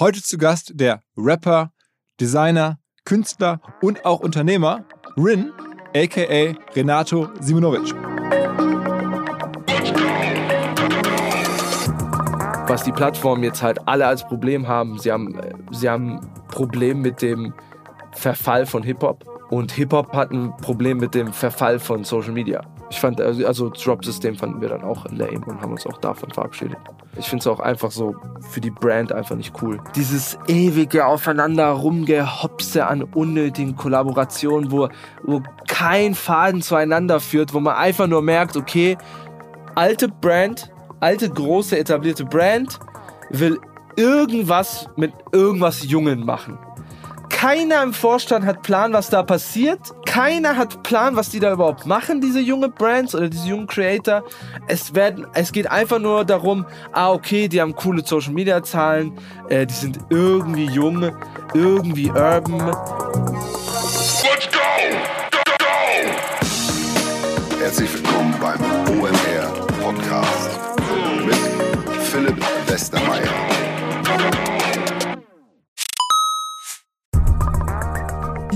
Heute zu Gast der Rapper, Designer, Künstler und auch Unternehmer Rin, aka Renato Simonovic. Was die Plattformen jetzt halt alle als Problem haben, sie haben, sie haben Problem mit dem Verfall von Hip-Hop und Hip-Hop hat ein Problem mit dem Verfall von Social Media. Ich fand, also, also Drop-System fanden wir dann auch lame und haben uns auch davon verabschiedet. Ich finde es auch einfach so für die Brand einfach nicht cool. Dieses ewige Aufeinander rumgehopse an unnötigen Kollaborationen, wo, wo kein Faden zueinander führt, wo man einfach nur merkt, okay, alte Brand, alte große etablierte Brand will irgendwas mit irgendwas Jungen machen. Keiner im Vorstand hat Plan, was da passiert. Keiner hat Plan, was die da überhaupt machen, diese junge Brands oder diese jungen Creator. Es, werden, es geht einfach nur darum, ah, okay, die haben coole Social Media Zahlen, äh, die sind irgendwie jung, irgendwie urban. Let's go! Go, go! Herzlich willkommen beim OMR Podcast mit Philipp Westermeier.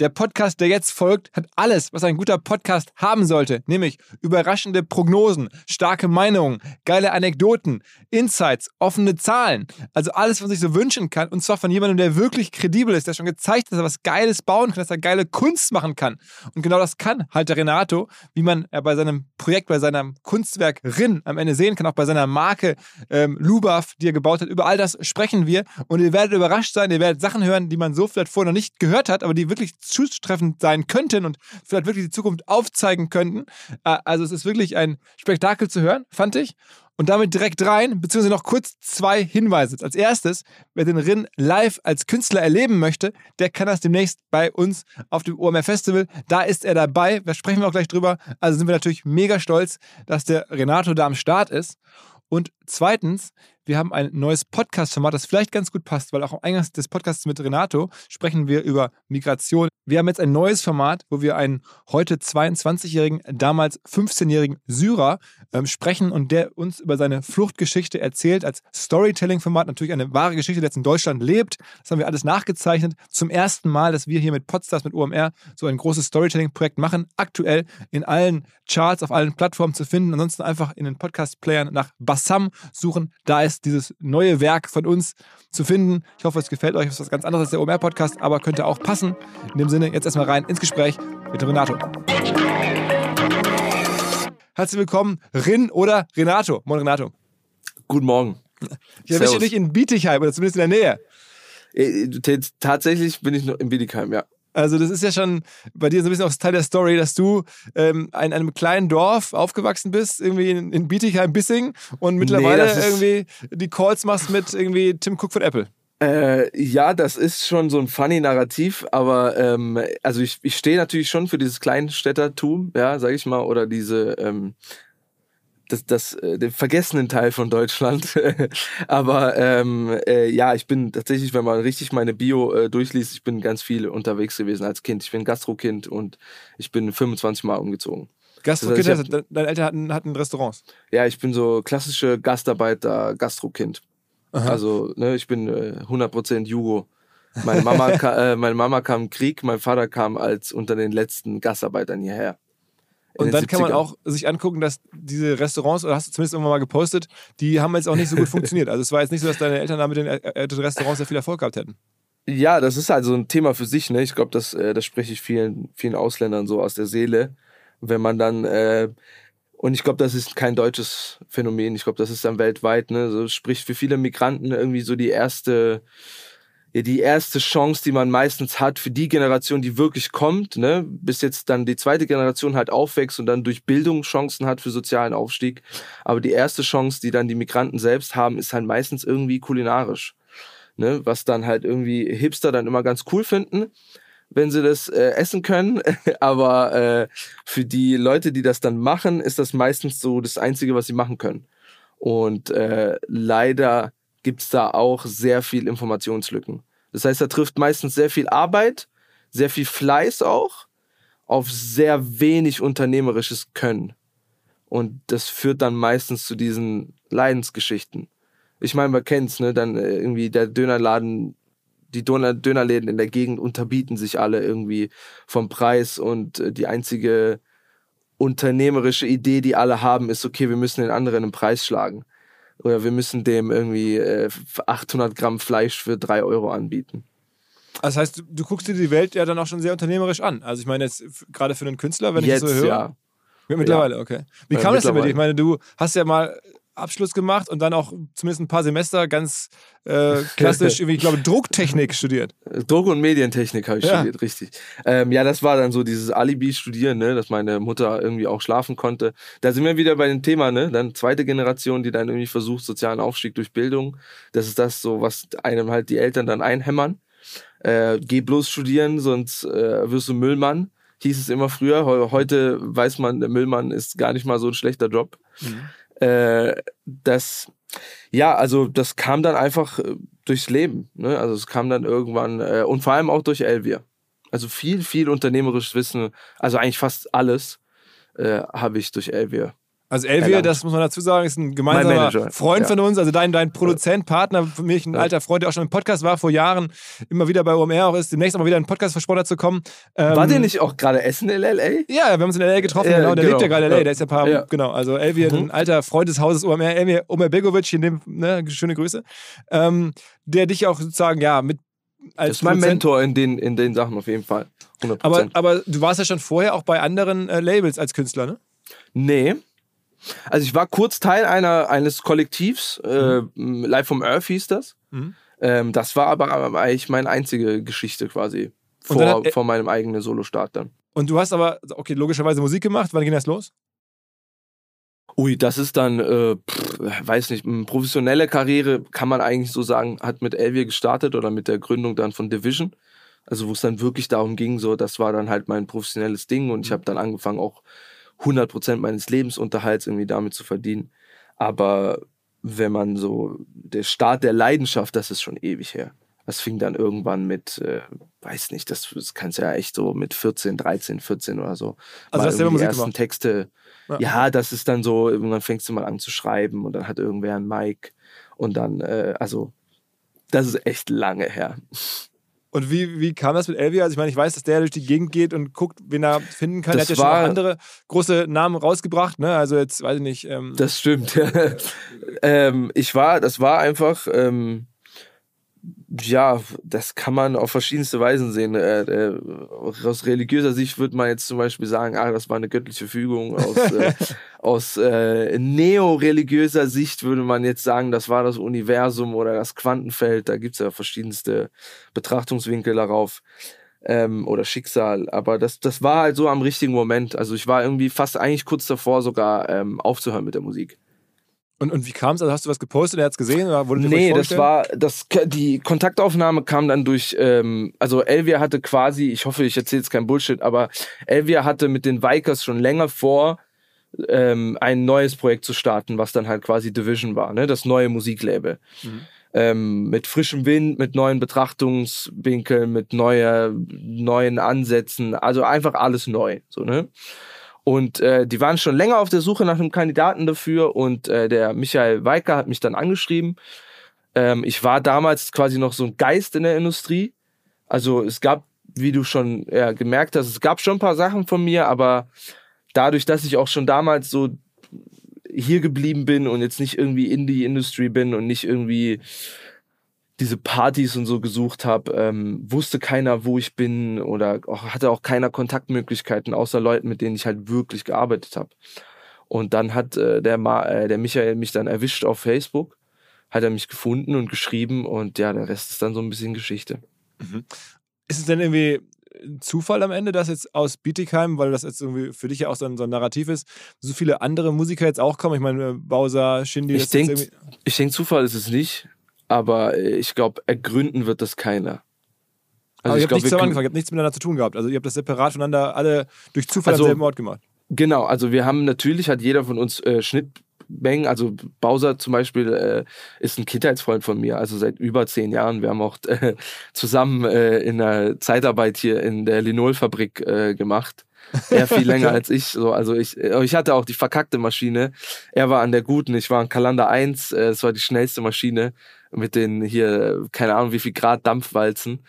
Der Podcast, der jetzt folgt, hat alles, was ein guter Podcast haben sollte, nämlich überraschende Prognosen, starke Meinungen, geile Anekdoten, Insights, offene Zahlen. Also alles, was man sich so wünschen kann. Und zwar von jemandem, der wirklich kredibel ist, der schon gezeigt hat, dass er was Geiles bauen kann, dass er geile Kunst machen kann. Und genau das kann halt der Renato, wie man bei seinem Projekt, bei seinem Kunstwerk Rin am Ende sehen kann, auch bei seiner Marke ähm, Lubav, die er gebaut hat. Über all das sprechen wir. Und ihr werdet überrascht sein, ihr werdet Sachen hören, die man so vielleicht vorher noch nicht gehört hat, aber die wirklich zutreffend sein könnten und vielleicht wirklich die Zukunft aufzeigen könnten. Äh, Also es ist wirklich ein Spektakel zu hören, fand ich. Und damit direkt rein, beziehungsweise noch kurz zwei Hinweise. Als erstes, wer den Rin live als Künstler erleben möchte, der kann das demnächst bei uns auf dem OMR Festival. Da ist er dabei, da sprechen wir auch gleich drüber. Also sind wir natürlich mega stolz, dass der Renato da am Start ist. Und zweitens, wir haben ein neues Podcast-Format, das vielleicht ganz gut passt, weil auch am Eingang des Podcasts mit Renato sprechen wir über Migration. Wir haben jetzt ein neues Format, wo wir einen heute 22-jährigen, damals 15-jährigen Syrer ähm, sprechen und der uns über seine Fluchtgeschichte erzählt als Storytelling-Format. Natürlich eine wahre Geschichte, die jetzt in Deutschland lebt. Das haben wir alles nachgezeichnet. Zum ersten Mal, dass wir hier mit Podstars, mit OMR so ein großes Storytelling-Projekt machen. Aktuell in allen Charts, auf allen Plattformen zu finden. Ansonsten einfach in den Podcast-Playern nach Bassam suchen. Da ist dieses neue Werk von uns zu finden. Ich hoffe, es gefällt euch. Es ist was ganz anderes als der OMR-Podcast, aber könnte auch passen. In dem Sinne, jetzt erstmal rein ins Gespräch mit Renato. Herzlich willkommen, Rin oder Renato. Moin, Renato. Guten Morgen. Ich erwische dich in Bietigheim oder zumindest in der Nähe. Äh, Tatsächlich bin ich noch in Bietigheim, ja. Also das ist ja schon bei dir so ein bisschen auch Teil der Story, dass du ähm, in einem kleinen Dorf aufgewachsen bist, irgendwie in, in Bietigheim-Bissing und mittlerweile ist- irgendwie die Calls machst mit irgendwie Tim Cook von Apple. Äh, ja, das ist schon so ein funny Narrativ, aber ähm, also ich, ich stehe natürlich schon für dieses Kleinstädtertum, ja, sag ich mal, oder diese, ähm, das, das, äh, den vergessenen Teil von Deutschland. Aber ähm, äh, ja, ich bin tatsächlich, wenn man richtig meine Bio äh, durchliest, ich bin ganz viel unterwegs gewesen als Kind. Ich bin Gastrokind und ich bin 25 Mal umgezogen. Gastrokind, Das heißt, ich also, deine Eltern hatten, hatten Restaurants. Ja, ich bin so klassische Gastarbeiter, Gastrokind. Also, ne, ich bin äh, 100% Jugo. Meine Mama, ka, äh, meine Mama kam im Krieg, mein Vater kam als unter den letzten Gastarbeitern hierher. Und dann kann man 70ern. auch sich angucken, dass diese Restaurants, oder hast du zumindest irgendwann mal gepostet, die haben jetzt auch nicht so gut funktioniert. Also es war jetzt nicht so, dass deine Eltern da mit den äh, äh, Restaurants sehr viel Erfolg gehabt hätten. Ja, das ist halt so ein Thema für sich, ne? Ich glaube, das, äh, das spreche ich vielen, vielen Ausländern so aus der Seele. Wenn man dann, äh, und ich glaube, das ist kein deutsches Phänomen, ich glaube, das ist dann weltweit, ne? So spricht für viele Migranten irgendwie so die erste, ja, die erste Chance, die man meistens hat für die Generation, die wirklich kommt, ne? Bis jetzt dann die zweite Generation halt aufwächst und dann durch Bildung Chancen hat für sozialen Aufstieg. Aber die erste Chance, die dann die Migranten selbst haben, ist halt meistens irgendwie kulinarisch ne, was dann halt irgendwie Hipster dann immer ganz cool finden, wenn sie das äh, essen können. Aber äh, für die Leute, die das dann machen, ist das meistens so das Einzige, was sie machen können. Und äh, leider gibt's da auch sehr viel Informationslücken. Das heißt, da trifft meistens sehr viel Arbeit, sehr viel Fleiß auch, auf sehr wenig unternehmerisches Können. Und das führt dann meistens zu diesen Leidensgeschichten. Ich meine, man kennt's, ne? Dann äh, irgendwie der Dönerladen, die Döner Dönerläden in der Gegend unterbieten sich alle irgendwie vom Preis und äh, die einzige unternehmerische Idee, die alle haben, ist, okay, wir müssen den anderen einen Preis schlagen. Oder wir müssen dem irgendwie äh, 800 Gramm Fleisch für 3 Euro anbieten. Das heißt, du, du guckst dir die Welt ja dann auch schon sehr unternehmerisch an. Also ich meine jetzt gerade für einen Künstler, wenn Jetzt, ich das so höre. ja. Ja, Mittlerweile, okay. Wie Äh, kam das denn bei dir? Ich meine, du hast ja mal Abschluss gemacht und dann auch zumindest ein paar Semester ganz äh, klassisch, ich glaube, Drucktechnik studiert. Druck- und Medientechnik habe ich Ja. studiert, richtig. Ähm, ja, das war dann so dieses Alibi-Studieren, ne, dass meine Mutter irgendwie auch schlafen konnte. Da sind wir wieder bei dem Thema, ne? Dann zweite Generation, die dann irgendwie versucht, sozialen Aufstieg durch Bildung. Das ist das so, was einem halt die Eltern dann einhämmern. Äh, geh bloß studieren, sonst äh, wirst du Müllmann. Hieß es immer früher. Heu- Heute weiß man, der Müllmann ist gar nicht mal so ein schlechter Job. Äh, das, ja, also das kam dann einfach äh, durchs Leben. Ne? Also es kam dann irgendwann äh, und vor allem auch durch Elvia. Also viel, viel unternehmerisches Wissen, also eigentlich fast alles äh, habe ich durch Elvia. Also Elvia, Erlangt. das muss man dazu sagen, ist ein gemeinsamer Freund ja. von uns, also dein, dein Produzent, Partner, für mich ein Ja. alter Freund, der auch schon im Podcast war vor Jahren, immer wieder bei OMR auch ist, demnächst auch mal wieder in den Podcast versprochen zu kommen. Ähm, War der nicht auch gerade essen in L.A.? Ja, wir haben uns in L.A. getroffen, Ja, genau, der genau. lebt ja gerade in L.A., der ist ja ein paar, Ja. genau, also Elvia, Mhm. ein alter Freund des Hauses OMR, Elvia Omer Begovic, in dem, ne, schöne Grüße, ähm, der dich auch sozusagen, ja, mit als Das ist mein Produzent- Mentor in den, in den Sachen auf jeden Fall. 100%. Aber, aber du warst ja schon vorher auch bei anderen äh, Labels als Künstler, ne? Nee. Also ich war kurz Teil einer, eines Kollektivs, äh, Live from Earth hieß das. Mhm. Ähm, das war aber eigentlich meine einzige Geschichte quasi. Und dann Vor, hat- vor meinem eigenen Solo-Start dann. Und du hast aber, okay, logischerweise Musik gemacht. Wann ging das los? Ui, das ist dann, äh, pff, weiß nicht, eine professionelle Karriere, kann man eigentlich so sagen, hat mit Elvier gestartet oder mit der Gründung dann von Division. Also wo es dann wirklich darum ging, so, das war dann halt mein professionelles Ding und ich habe dann angefangen, auch 100% meines Lebensunterhalts irgendwie damit zu verdienen. Aber wenn man so, der Start der Leidenschaft, das ist schon ewig her. Das fing dann irgendwann mit, äh, weiß nicht, das, das kannst ja echt so mit 14, 13, 14 oder so. Also hast du selber Musik ersten gemacht? Texte. Ja. Ja. das ist dann so, irgendwann fängst du mal an zu schreiben und dann hat irgendwer ein Mic und dann, äh, also, das ist echt lange her. Und wie, wie kam das mit Elvia? Also ich meine, ich weiß, dass der durch die Gegend geht und guckt, wen er finden kann. Das er hat ja schon war- auch andere große Namen rausgebracht, ne? Also jetzt, weiß ich nicht. Ähm, Das stimmt. ähm, ich war, das war einfach, ähm, ja, das kann man auf verschiedenste Weisen sehen. Äh, äh, aus religiöser Sicht würde man jetzt zum Beispiel sagen, ah, das war eine göttliche Fügung. Aus, äh, aus äh, neoreligiöser Sicht würde man jetzt sagen, das war das Universum oder das Quantenfeld. Da gibt's ja verschiedenste Betrachtungswinkel darauf. Ähm, oder Schicksal. Aber das, das war halt so am richtigen Moment. Also ich war irgendwie fast eigentlich kurz davor, sogar ähm, aufzuhören mit der Musik. Und, und wie kam es? Also hast du was gepostet, er hat es gesehen oder wurde Nee, das war, das, die Kontaktaufnahme kam dann durch, ähm, also Elvia hatte quasi, ich hoffe, ich erzähle jetzt kein Bullshit, aber Elvia hatte mit den Vikers schon länger vor, ähm, ein neues Projekt zu starten, was dann halt quasi Division war, ne? das neue Musiklabel. Ähm, mit frischem Wind, mit neuen Betrachtungswinkeln, mit neuer, neuen Ansätzen, also einfach alles neu. So, ne? Und äh, die waren schon länger auf der Suche nach einem Kandidaten dafür und äh, der Michael Weicker hat mich dann angeschrieben. Ähm, ich war damals quasi noch so ein Geist in der Industrie. Also es gab, wie du schon ja, gemerkt hast, es gab schon ein paar Sachen von mir, aber dadurch, dass ich auch schon damals so hier geblieben bin und jetzt nicht irgendwie in die Industry bin und nicht irgendwie diese Partys und so gesucht habe, ähm, wusste keiner, wo ich bin oder auch, hatte auch keiner Kontaktmöglichkeiten außer Leuten, mit denen ich halt wirklich gearbeitet habe. Und dann hat äh, der, Ma äh, der Michael mich dann erwischt auf Facebook, hat er mich gefunden und geschrieben und ja, der Rest ist dann so ein bisschen Geschichte. Ist es denn irgendwie ein Zufall am Ende, dass jetzt aus Bietigheim, weil das jetzt irgendwie für dich ja auch so ein, so ein Narrativ ist, so viele andere Musiker jetzt auch kommen? Ich meine, Bowser, Shindy, Ich denke, denk, Zufall ist es nicht, aber äh, ich glaube, ergründen wird das keiner. aber ihr ich habt glaub, nichts Anfang, ihr habt nichts miteinander zu tun gehabt. Also ihr habt das separat voneinander alle durch Zufall Also- am selben Ort gemacht. Genau, also wir haben natürlich, hat jeder von uns äh, Schnittmengen, also Bowser zum Beispiel äh, ist ein Kindheitsfreund von mir, also seit über zehn Jahren. Wir haben auch äh, zusammen äh, in der Zeitarbeit hier in der Linolfabrik äh, gemacht. Er viel länger als ich. So, also ich, ich hatte auch die verkackte Maschine. Er war an der guten, ich war an Kalander 1, äh, das war die schnellste Maschine mit den hier, keine Ahnung wie viel Grad Dampfwalzen.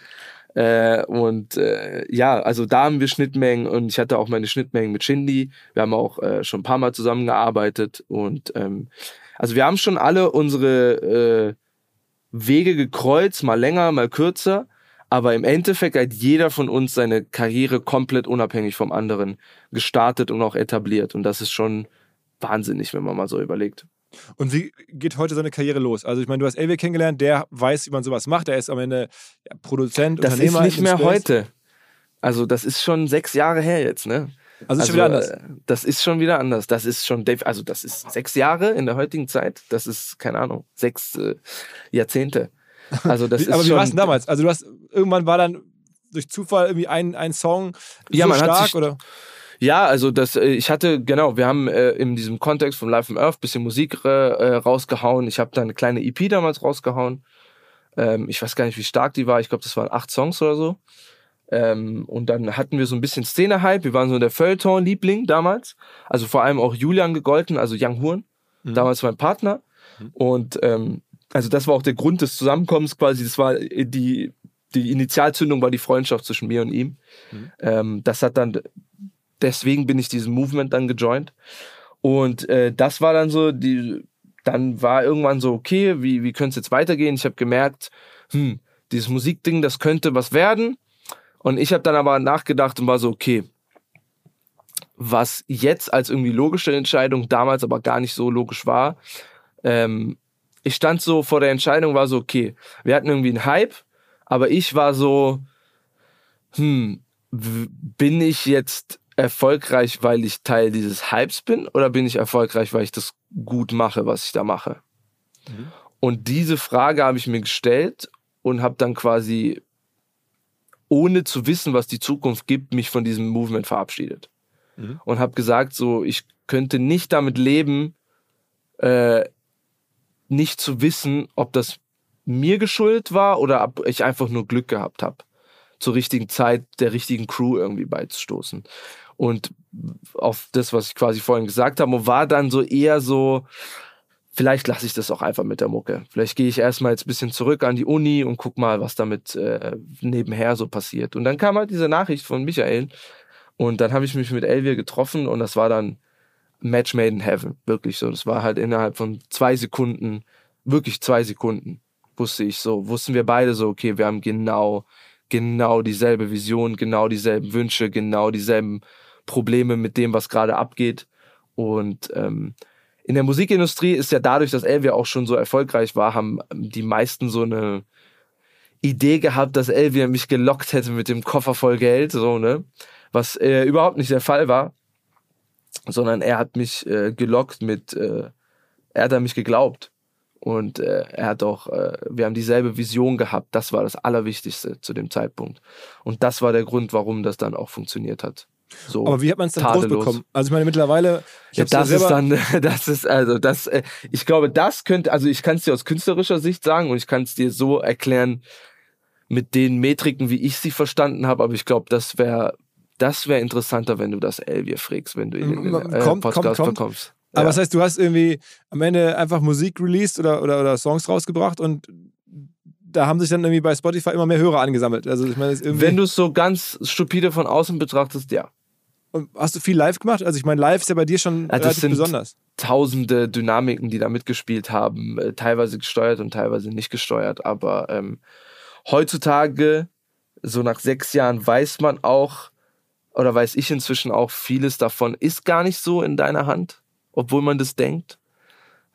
Äh, und äh, ja, also da haben wir Schnittmengen und ich hatte auch meine Schnittmengen mit Shindy. Wir haben auch äh, schon ein paar Mal zusammengearbeitet und ähm, also wir haben schon alle unsere äh, Wege gekreuzt, mal länger, mal kürzer. Aber im Endeffekt hat jeder von uns seine Karriere komplett unabhängig vom anderen gestartet und auch etabliert. Und das ist schon wahnsinnig, wenn man mal so überlegt. Und wie geht heute seine Karriere los? Also ich meine, du hast Elvi kennengelernt, der weiß, wie man sowas macht. Der ist am Ende Produzent, Das ist Unternehmer. nicht im mehr Space. heute. Also das ist schon sechs Jahre her jetzt, ne? Also ist schon wieder anders. äh, Das ist schon wieder anders. Das ist schon, also das ist sechs Jahre in der heutigen Zeit. Das ist, keine Ahnung, sechs äh, Jahrzehnte. Also das ist aber wie war es denn damals? Also du hast irgendwann war dann durch Zufall irgendwie ein, ein Song Ja, so man hat stark sich- oder? Ja, also das, äh, ich hatte, genau, wir haben äh, in diesem Kontext von Life on Earth bisschen Musik äh, äh, rausgehauen. Ich habe da eine kleine EP damals rausgehauen. Ähm, ich weiß gar nicht, wie stark die war. Ich glaube, das waren acht Songs oder so. Ähm, und dann hatten wir so ein bisschen Szene-Hype. Wir waren so der Feuilleton-Liebling damals. Also vor allem auch Julian gegolten, also Young Huren. Damals mein Partner. Und ähm, also das war auch der Grund des Zusammenkommens quasi. Das war äh, die, die Initialzündung war die Freundschaft zwischen mir und ihm. Ähm, das hat dann deswegen bin ich diesem Movement dann gejoint. Und äh, das war dann so, die, dann war irgendwann so, okay, wie, wie könnte es jetzt weitergehen? Ich habe gemerkt, hm, dieses Musikding, das könnte was werden. Und ich habe dann aber nachgedacht und war so, okay, was jetzt als irgendwie logische Entscheidung, damals aber gar nicht so logisch war, ähm, ich stand so vor der Entscheidung, war so, okay, wir hatten irgendwie einen Hype, aber ich war so, hm, bin ich jetzt erfolgreich, weil ich Teil dieses Hypes bin oder bin ich erfolgreich, weil ich das gut mache, was ich da mache? Und diese Frage habe ich mir gestellt und habe dann quasi, ohne zu wissen, was die Zukunft gibt, mich von diesem Movement verabschiedet. Mhm. Und habe gesagt, so, ich könnte nicht damit leben, äh, nicht zu wissen, ob das mir geschuldet war oder ob ich einfach nur Glück gehabt habe, zur richtigen Zeit der richtigen Crew irgendwie beizustoßen. Und auf das, was ich quasi vorhin gesagt habe, war dann so eher so, vielleicht lasse ich das auch einfach mit der Mucke. Vielleicht gehe ich erstmal jetzt ein bisschen zurück an die Uni und guck mal, was damit äh, nebenher so passiert. Und dann kam halt diese Nachricht von Michael und dann habe ich mich mit Elvia getroffen und das war dann Match made in heaven. Wirklich so. Das war halt innerhalb von zwei Sekunden, wirklich zwei Sekunden, wusste ich so, wussten wir beide so, okay, wir haben genau, genau dieselbe Vision, genau dieselben Wünsche, genau dieselben Probleme mit dem, was gerade abgeht. Und ähm, in der Musikindustrie ist ja dadurch, dass Elvia auch schon so erfolgreich war, haben die meisten so eine Idee gehabt, dass Elvia mich gelockt hätte mit dem Koffer voll Geld, so, ne? Was äh, überhaupt nicht der Fall war. Sondern er hat mich äh, gelockt mit, äh, er hat an mich geglaubt. Und äh, er hat auch, äh, wir haben dieselbe Vision gehabt. Das war das Allerwichtigste zu dem Zeitpunkt. Und das war der Grund, warum das dann auch funktioniert hat. So, Aber wie hat man es dann groß tadellos. bekommen? Also ich meine, mittlerweile, ich Ja, das ist dann, das ist also das. äh, Ich glaube, das könnte, also ich kann es dir aus künstlerischer Sicht sagen und ich kann es dir so erklären mit den Metriken, wie ich sie verstanden habe. Aber ich glaube, das wäre, das wäre interessanter, wenn du das Elvier fragst, wenn du ihn in den Kommt, äh, kommt, Podcast kommt. bekommst. Aber das heißt, du hast irgendwie am Ende einfach Musik released oder, oder, oder Songs rausgebracht und da haben sich dann irgendwie bei Spotify immer mehr Hörer angesammelt. Also ich meine, wenn du es so ganz stupide von außen betrachtest, ja. und hast du viel live gemacht? Also ich meine, live ist ja bei dir schon Ja, relativ sind- besonders. tausende Dynamiken, die da mitgespielt haben, äh, teilweise gesteuert und teilweise nicht gesteuert. Aber ähm, heutzutage, so nach sechs Jahren, weiß man auch, oder weiß ich inzwischen auch, vieles davon ist gar nicht so in deiner Hand, obwohl man das denkt.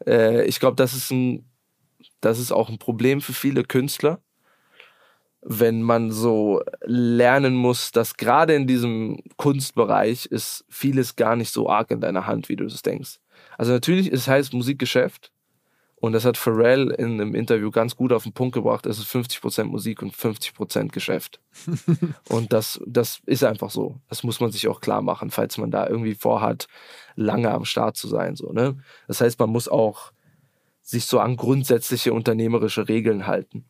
Äh, ich glaube, das ist das ist auch ein Problem für viele Künstler, wenn man so lernen muss, dass gerade in diesem Kunstbereich ist vieles gar nicht so arg in deiner Hand, wie du es denkst. Also natürlich, es heißt Musikgeschäft. Und das hat Pharrell in einem Interview ganz gut auf den Punkt gebracht. Es ist 50% Musik und 50% Geschäft. und das, das ist einfach so. Das muss man sich auch klar machen, falls man da irgendwie vorhat, lange am Start zu sein. So, ne? Das heißt, man muss auch sich so an grundsätzliche unternehmerische Regeln halten.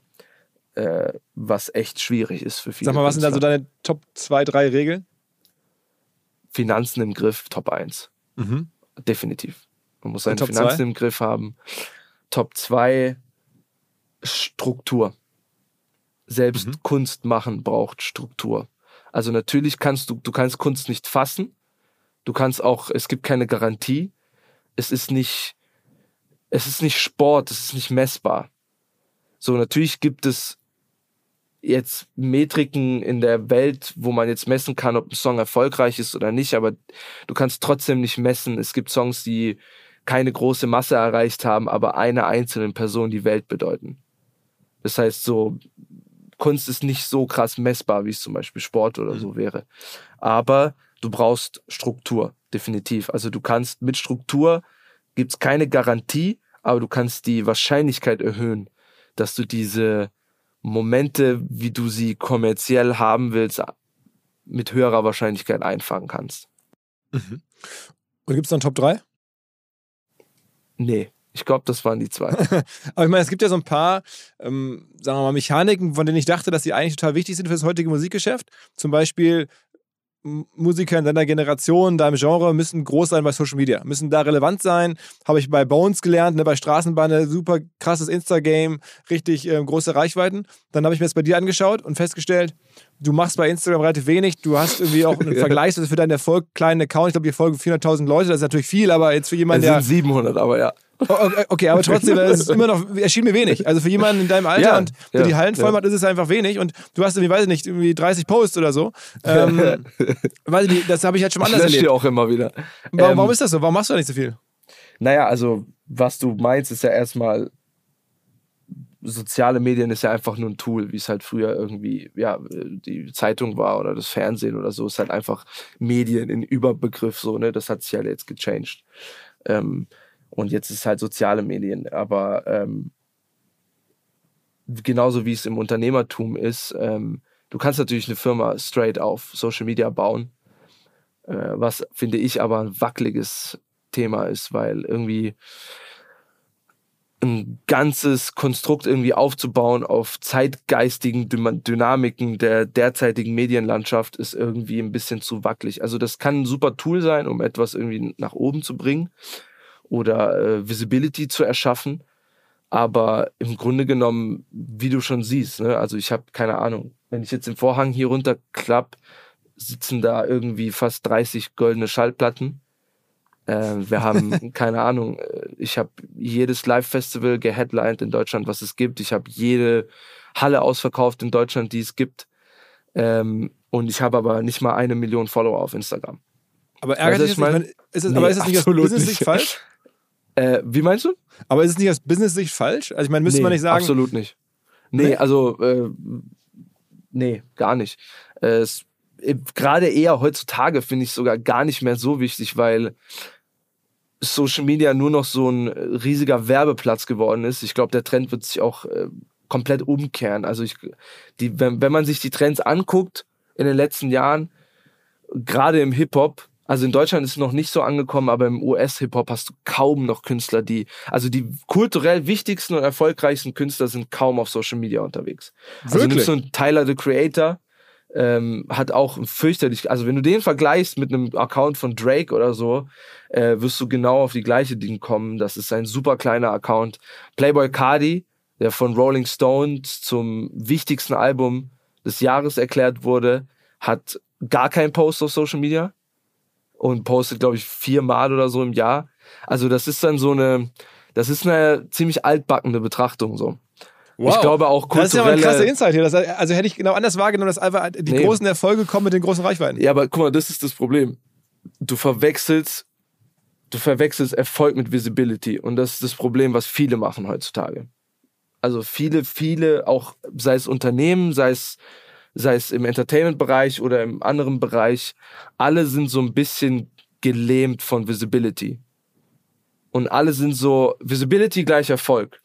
Äh, was echt schwierig ist für viele. Sag mal, was sind da so deine Top 2, 3 Regeln? Finanzen im Griff, Top 1. Mhm. Definitiv. Man muss seine Finanzen zwei? im Griff haben. Top 2 Struktur. Selbst Mhm. Kunst machen braucht Struktur. Also natürlich kannst du, du kannst Kunst nicht fassen. Du kannst auch, es gibt keine Garantie. Es ist nicht, es ist nicht Sport, es ist nicht messbar. So, natürlich gibt es jetzt Metriken in der Welt, wo man jetzt messen kann, ob ein Song erfolgreich ist oder nicht, aber du kannst trotzdem nicht messen. Es gibt Songs, die keine große Masse erreicht haben, aber einer einzelnen Person die Welt bedeuten. Das heißt, so Kunst ist nicht so krass messbar, wie es zum Beispiel Sport oder so wäre. Aber du brauchst Struktur, definitiv. Also du kannst mit Struktur gibt es keine Garantie, aber du kannst die Wahrscheinlichkeit erhöhen, dass du diese Momente, wie du sie kommerziell haben willst, mit höherer Wahrscheinlichkeit einfangen kannst. Und gibt es einen Top 3? Nee, ich glaube, das waren die zwei. Aber ich meine, es gibt ja so ein paar, ähm, sagen wir mal, Mechaniken, von denen ich dachte, dass sie eigentlich total wichtig sind für das heutige Musikgeschäft. Zum Beispiel Musiker in deiner Generation, deinem Genre müssen groß sein bei Social Media, müssen da relevant sein. Habe ich bei Bones gelernt, ne, bei Straßenbahn, super krasses Insta-Game, richtig ähm, große Reichweiten. Dann habe ich mir das bei dir angeschaut und festgestellt, du machst bei Instagram relativ wenig. Du hast irgendwie auch einen Vergleich für deinen Erfolg, kleinen Account. Ich glaube, dir folgen 400.000 Leute. Das ist natürlich viel, aber jetzt für Es jemanden, der. sind 700, aber ja. Oh, okay, okay, aber trotzdem, es ist immer noch, erschien mir wenig. Also für jemanden in deinem Alter Ja, und der ja, die Hallen voll ja. macht, ist es einfach wenig. Und du hast irgendwie, weiß ich nicht, irgendwie 30 Posts oder so. Ähm, weiß ich nicht, das habe ich halt schon anders erlebt. auch immer wieder. Warum, Ähm, warum ist das so? Warum machst du da nicht so viel? Naja, also was du meinst, ist ja erstmal, soziale Medien ist ja einfach nur ein Tool, wie es halt früher irgendwie, ja, die Zeitung war oder das Fernsehen oder so, ist halt einfach Medien in Überbegriff so, ne? Das hat sich halt jetzt gechanged. Ähm, und jetzt ist es halt soziale Medien, aber ähm, genauso wie es im Unternehmertum ist, ähm, du kannst natürlich eine Firma straight auf Social Media bauen, äh, was finde ich aber ein wackeliges Thema ist, weil irgendwie ein ganzes Konstrukt irgendwie aufzubauen auf zeitgeistigen Dynamiken der derzeitigen Medienlandschaft ist irgendwie ein bisschen zu wackelig. Also das kann ein super Tool sein, um etwas irgendwie nach oben zu bringen oder äh, Visibility zu erschaffen. Aber im Grunde genommen, wie du schon siehst, ne, also ich habe keine Ahnung, wenn ich jetzt den Vorhang hier runterklapp, sitzen da irgendwie fast 30 goldene Schallplatten. Äh, wir haben, keine Ahnung, ich habe jedes Live-Festival geheadlined in Deutschland, was es gibt. Ich habe jede Halle ausverkauft in Deutschland, die es gibt. Ähm, und ich habe aber nicht mal eine Million Follower auf Instagram. Aber ärgert dich ich das nicht? mein- Ich meine, Ist es, Nee, aber ist es nicht absolut Business-Sicht nicht. falsch? Äh, wie meinst du? Aber ist es nicht aus Business-Sicht falsch? Also ich meine, müsste nee, man nicht sagen, Absolut nicht. Nee, Nee? also, äh, nee, gar nicht. Äh, Gerade eher heutzutage finde ich sogar gar nicht mehr so wichtig, weil Social Media nur noch so ein riesiger Werbeplatz geworden ist. Ich glaube, der Trend wird sich auch äh, komplett umkehren. Also ich, die, wenn, wenn man sich die Trends anguckt in den letzten Jahren, gerade im Hip-Hop, also in Deutschland ist es noch nicht so angekommen, aber im US-Hip-Hop hast du kaum noch Künstler, die, also die kulturell wichtigsten und erfolgreichsten Künstler sind kaum auf Social Media unterwegs. Also Wirklich? nimmst du einen Tyler, the Creator, ähm, hat auch fürchterlich, also wenn du den vergleichst mit einem Account von Drake oder so, äh, wirst du genau auf die gleiche Dinge kommen. Das ist ein super kleiner Account. Playboy Cardi, der von Rolling Stones zum wichtigsten Album des Jahres erklärt wurde, hat gar keinen Post auf Social Media und postet, glaube ich, viermal oder so im Jahr. Also das ist dann so eine, das ist eine ziemlich altbackene Betrachtung so. Ich glaube auch Das ist ja mal ein krasser kulturelle- Insight hier. Das, also hätte ich genau anders wahrgenommen, dass einfach die Nee. großen Erfolge kommen mit den großen Reichweiten. Ja, aber guck mal, das ist das Problem. Du verwechselst, du verwechselst Erfolg mit Visibility. Und das ist das Problem, was viele machen heutzutage. Also viele, viele, auch sei es Unternehmen, sei es, sei es im Entertainment-Bereich oder im anderen Bereich, alle sind so ein bisschen gelähmt von Visibility. Und alle sind so, Visibility gleich Erfolg.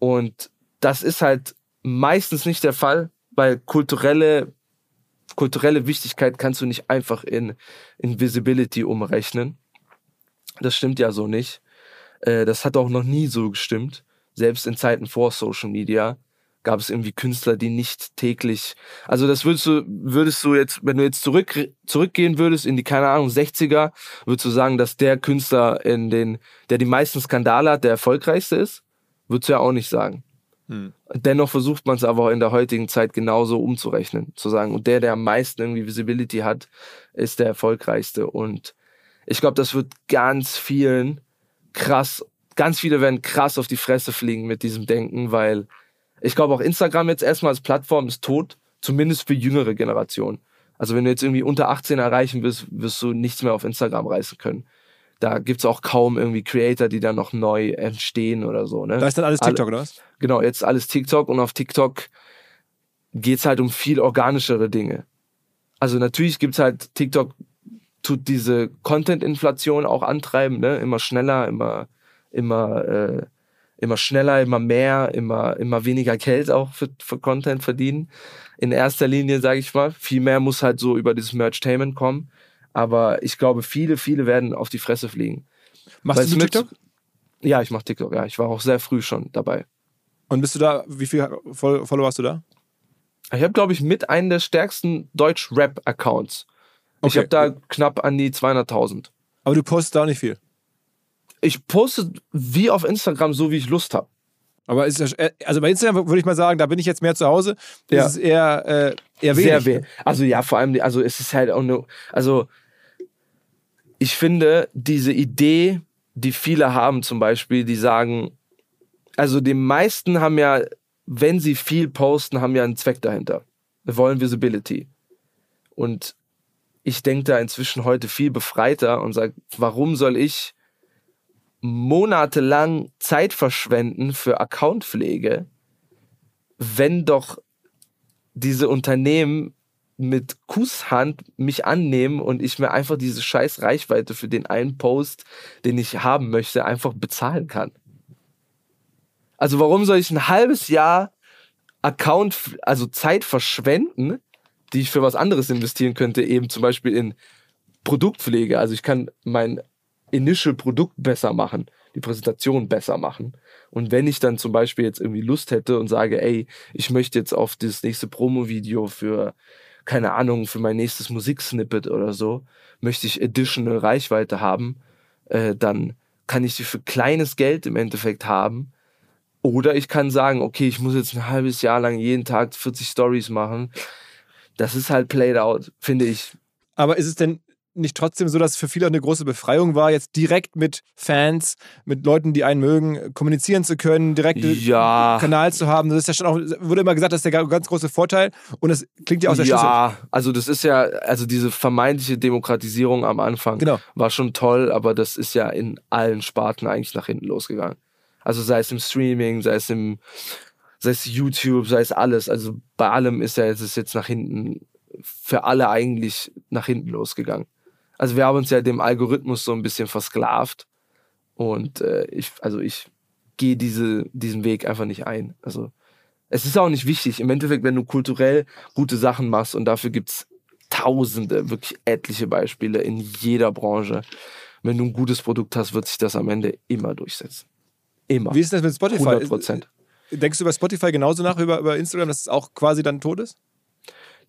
Und das ist halt meistens nicht der Fall, weil kulturelle kulturelle Wichtigkeit kannst du nicht einfach in, in Visibility umrechnen. Das stimmt ja so nicht. Äh, das hat auch noch nie so gestimmt. Selbst in Zeiten vor Social Media gab es irgendwie Künstler, die nicht täglich, also das würdest du, würdest du jetzt, wenn du jetzt zurück, zurückgehen würdest in die, keine Ahnung, 60er, würdest du sagen, dass der Künstler in den, der die meisten Skandale hat, der erfolgreichste ist? Würdest du ja auch nicht sagen. Dennoch versucht man es aber auch in der heutigen Zeit genauso umzurechnen. Zu sagen, und der, der am meisten irgendwie Visibility hat, ist der erfolgreichste. Und ich glaube, das wird ganz vielen krass, ganz viele werden krass auf die Fresse fliegen mit diesem Denken, weil ich glaube auch Instagram jetzt erstmal als Plattform ist tot, zumindest für jüngere Generationen. Also wenn du jetzt irgendwie unter 18 erreichen willst, wirst du nichts mehr auf Instagram reißen können. Da gibt's auch kaum irgendwie Creator, die dann noch neu entstehen oder so. Ne? Da ist dann alles Alle- TikTok, oder was? genau, jetzt alles TikTok und auf TikTok geht's halt um viel organischere Dinge. Also natürlich gibt's halt, TikTok tut diese Content-Inflation auch antreiben, ne? Immer schneller, immer, immer, äh, immer schneller, immer mehr, immer, immer weniger Geld auch für, für Content verdienen. In erster Linie, sage ich mal. Viel mehr muss halt so über dieses Merchtainment kommen. Aber ich glaube, viele, viele werden auf die Fresse fliegen. Machst Weil's du mit- TikTok? Ja, ich mache TikTok, ja. Ich war auch sehr früh schon dabei. Und bist du da, wie viele Fol- Follower hast du da? Ich habe, glaube ich, mit einem der stärksten Deutsch-Rap-Accounts. Ich Okay. habe da knapp an die 200.000. Aber du postest da auch nicht viel. Ich poste wie auf Instagram, so wie ich Lust habe. Aber ist das, äh, also bei Instagram würde ich mal sagen, da bin ich jetzt mehr zu Hause. Das Ja. ist eher, äh, eher wenig. Sehr weh. Also ja, vor allem, also es ist halt auch nur, also ich finde diese Idee, die viele haben zum Beispiel, die sagen, also die meisten haben ja, wenn sie viel posten, haben ja einen Zweck dahinter. Wir wollen Visibility. Und ich denke da inzwischen heute viel befreiter und sage, warum soll ich monatelang Zeit verschwenden für Accountpflege, wenn doch diese Unternehmen mit Kusshand mich annehmen und ich mir einfach diese scheiß Reichweite für den einen Post, den ich haben möchte, einfach bezahlen kann. Also warum soll ich ein halbes Jahr Account, also Zeit verschwenden, die ich für was anderes investieren könnte, eben zum Beispiel in Produktpflege. Also ich kann mein Initial Produkt besser machen, die Präsentation besser machen. Und wenn ich dann zum Beispiel jetzt irgendwie Lust hätte und sage, ey, ich möchte jetzt auf das nächste Promo-Video für, keine Ahnung, für mein nächstes Musiksnippet oder so, möchte ich additional Reichweite haben, äh, dann kann ich die für kleines Geld im Endeffekt haben. Oder ich kann sagen, okay, ich muss jetzt ein halbes Jahr lang jeden Tag 40 Stories machen. Das ist halt played out, finde ich. Aber ist es denn nicht trotzdem so, dass es für viele eine große Befreiung war, jetzt direkt mit Fans, mit Leuten, die einen mögen, kommunizieren zu können, direkt einen Ja. Kanal zu haben? Das ist ja schon auch, wurde immer gesagt, das ist der ganz große Vorteil. Und das klingt ja auch sehr schlüssig. Ja, also das ist ja, also diese vermeintliche Demokratisierung am Anfang Genau. war schon toll, aber das ist ja in allen Sparten eigentlich nach hinten losgegangen. Also sei es im Streaming, sei es im, sei es YouTube, sei es alles. Also bei allem ist ja jetzt, ist jetzt nach hinten, für alle eigentlich nach hinten losgegangen. Also wir haben uns ja dem Algorithmus so ein bisschen versklavt und äh, ich, also ich gehe diese, diesen Weg einfach nicht ein. Also es ist auch nicht wichtig. Im Endeffekt, wenn du kulturell gute Sachen machst und dafür gibt's tausende, wirklich etliche Beispiele in jeder Branche. Wenn du ein gutes Produkt hast, wird sich das am Ende immer durchsetzen. Immer. Wie ist das mit Spotify? 100 Prozent. Denkst du über Spotify genauso nach über, über Instagram, dass es auch quasi dann tot ist?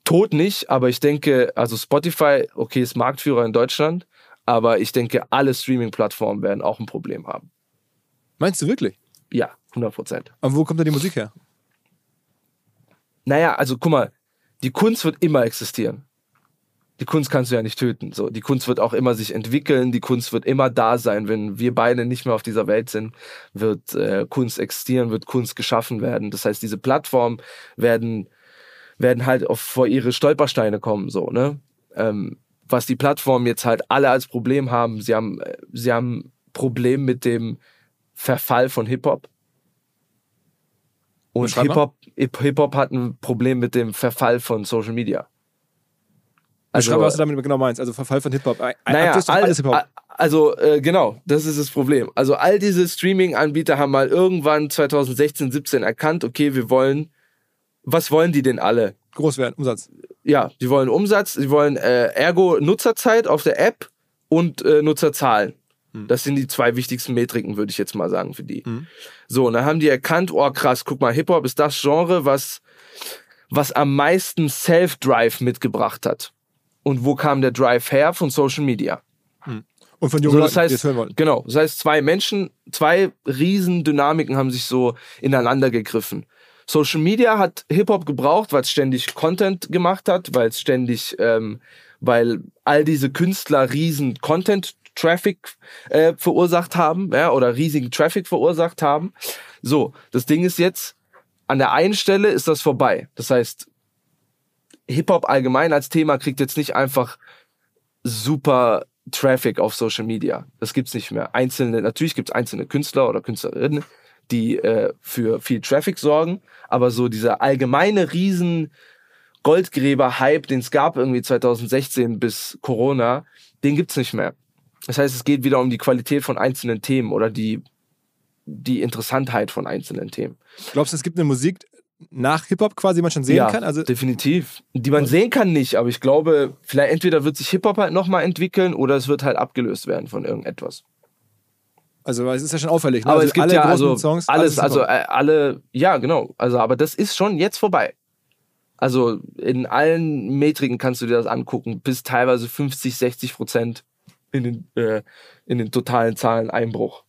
Tot nicht, aber ich denke, also Spotify, okay, ist Marktführer in Deutschland, aber ich denke, alle Streaming-Plattformen werden auch ein Problem haben. Meinst du wirklich? Ja, 100 Prozent. Aber wo kommt da die Musik her? Naja, also guck mal, die Kunst wird immer existieren. Die Kunst kannst du ja nicht töten. So, die Kunst wird auch immer sich entwickeln. Die Kunst wird immer da sein. Wenn wir beide nicht mehr auf dieser Welt sind, wird äh, Kunst existieren, wird Kunst geschaffen werden. Das heißt, diese Plattformen werden werden halt auf, vor ihre Stolpersteine kommen. So, ne? Ähm, was die Plattformen jetzt halt alle als Problem haben, sie haben äh, sie haben Problem mit dem Verfall von Hip Hop. Und mal. Hip Hop hat ein Problem mit dem Verfall von Social Media. Also, was du damit genau meinst. Also Verfall von Hip-Hop. Naja, all, alles Hip-Hop. also äh, genau, das ist das Problem. Also all diese Streaming-Anbieter haben mal irgendwann 2016, 17 erkannt, okay, wir wollen, was wollen die denn alle? Groß werden, Umsatz. Ja, die wollen Umsatz, die wollen äh, ergo Nutzerzeit auf der App und äh, Nutzerzahlen. Das sind die zwei wichtigsten Metriken, würde ich jetzt mal sagen, für die. So, und dann haben die erkannt, oh krass, guck mal, Hip-Hop ist das Genre, was, was am meisten Self-Drive mitgebracht hat. Und wo kam der Drive her? Von Social Media. Und von So, jungen das Leuten, die heißt, es hören wollen. genau, das heißt, zwei Menschen, zwei riesen Dynamiken haben sich so ineinander gegriffen. Social Media hat Hip-Hop gebraucht, weil es ständig Content gemacht hat, weil es ständig, ähm, weil all diese Künstler riesen Content-Traffic äh, verursacht haben, ja, oder riesigen Traffic verursacht haben. So, das Ding ist jetzt, an der einen Stelle ist das vorbei. Das heißt, Hip-Hop allgemein als Thema kriegt jetzt nicht einfach super Traffic auf Social Media. Das gibt's nicht mehr. Einzelne, natürlich gibt's einzelne Künstler oder Künstlerinnen, die äh, für viel Traffic sorgen, aber so dieser allgemeine riesen Goldgräber-Hype, den es gab irgendwie 2016 bis Corona, den gibt's nicht mehr. Das heißt, es geht wieder um die Qualität von einzelnen Themen oder die, die Interessantheit von einzelnen Themen. Glaubst du, es gibt eine Musik nach Hip-Hop quasi, die man schon sehen ja, kann? Also, definitiv. Die man sehen kann nicht, aber ich glaube, vielleicht entweder wird sich Hip-Hop halt nochmal entwickeln oder es wird halt abgelöst werden von irgendetwas. Also es ist ja schon auffällig. Ne? Aber also es gibt alle ja also Songs, alles, ist also äh, alle, ja genau, also aber das ist schon jetzt vorbei. Also in allen Metriken kannst du dir das angucken, bis teilweise 50, 60 Prozent in den, äh, in den totalen Zahlen Einbruch.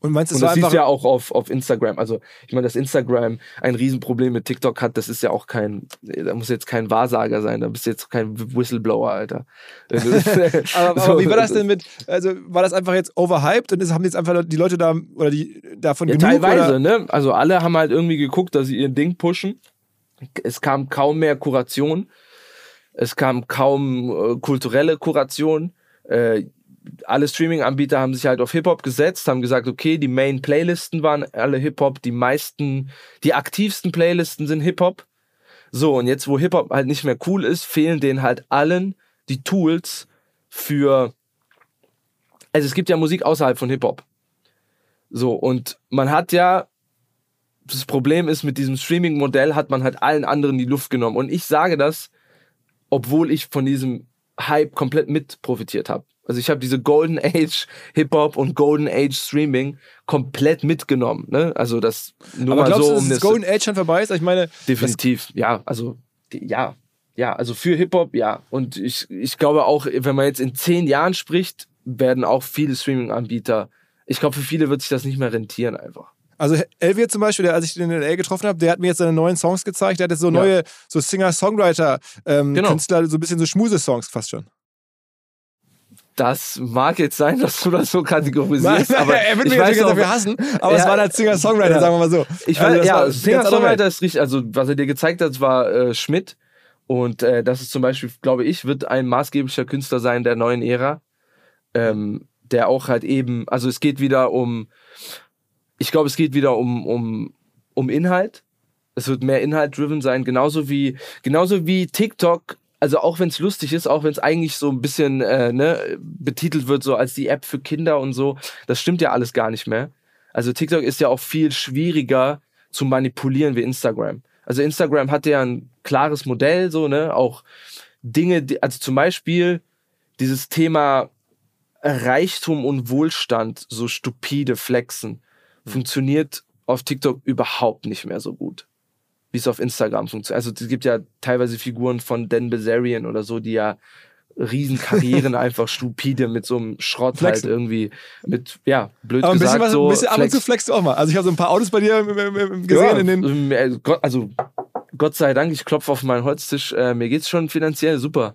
Und meinst du, war das siehst ja auch auf, auf Instagram. Also, ich meine, dass Instagram ein Riesenproblem mit TikTok hat, das ist ja auch kein, da muss jetzt kein Wahrsager sein, da bist du jetzt kein Whistleblower, Alter. aber, aber wie war das denn mit, also war das einfach jetzt overhyped und es haben jetzt einfach die Leute da, oder die davon Ja, genug? teilweise, Oder? ne? Also alle haben halt irgendwie geguckt, dass sie ihr Ding pushen. Es kam kaum mehr Kuration. Es kam kaum äh, kulturelle Kuration. Äh, alle Streaming-Anbieter haben sich halt auf Hip-Hop gesetzt, haben gesagt, okay, die Main-Playlisten waren alle Hip-Hop, die meisten, die aktivsten Playlisten sind Hip-Hop. So, und jetzt, wo Hip-Hop halt nicht mehr cool ist, fehlen denen halt allen die Tools für. Also es gibt ja Musik außerhalb von Hip-Hop. So, und man hat ja das Problem ist, mit diesem Streaming-Modell hat man halt allen anderen die Luft genommen. Und ich sage das, obwohl ich von diesem Hype komplett mit profitiert habe. Also ich habe diese Golden Age Hip-Hop und Golden Age Streaming komplett mitgenommen. Ne? Also das nur Aber mal glaubst so, du, um dass das das Golden Age schon vorbei ist? Ich meine, definitiv. Ja, also ja, ja, also für Hip-Hop, ja. Und ich, ich glaube auch, wenn man jetzt in zehn Jahren spricht, werden auch viele Streaming-Anbieter, ich glaube, für viele wird sich das nicht mehr rentieren einfach. Also Elvier zum Beispiel, der, als ich den in L.A. getroffen habe, der hat mir jetzt seine neuen Songs gezeigt. Der hat jetzt so neue, so Singer-Songwriter-Künstler, Genau. so ein bisschen so Schmuse-Songs fast schon. Das mag jetzt sein, dass du das so kategorisierst, aber er wird ich mich natürlich weiß dafür hassen, aber es Ja. waren halt Singer-Songwriter, Ja. sagen wir mal so. ich Also weiß, das ja, war Singer-Songwriter ist richtig, also was er dir gezeigt hat, war äh, Schmidt und äh, das ist zum Beispiel, glaube ich, wird ein maßgeblicher Künstler sein der neuen Ära, ähm, der auch halt eben, also es geht wieder um, ich glaube, es geht wieder um, um, um Inhalt. Es wird mehr Inhalt-driven sein, genauso wie, genauso wie TikTok, also auch wenn es lustig ist, auch wenn es eigentlich so ein bisschen äh, ne, betitelt wird, so als die App für Kinder und so, das stimmt ja alles gar nicht mehr. Also TikTok ist ja auch viel schwieriger zu manipulieren wie Instagram. Also Instagram hatte ja ein klares Modell, so, ne, auch Dinge, die, also zum Beispiel dieses Thema Reichtum und Wohlstand so stupide flexen, funktioniert auf TikTok überhaupt nicht mehr so gut, wie es auf Instagram funktioniert. Also es gibt ja teilweise Figuren von Dan Bazarian oder so, die ja Riesenkarrieren einfach stupide mit so einem Schrott Flexen. halt irgendwie mit, ja, blöd Aber ein bisschen, gesagt, was, so ein bisschen ab und zu flexst du auch mal. Also ich habe so ein paar Autos bei dir gesehen ja, in den. ähm, äh, also Gott sei Dank, ich klopfe auf meinen Holztisch, äh, mir geht's schon finanziell super.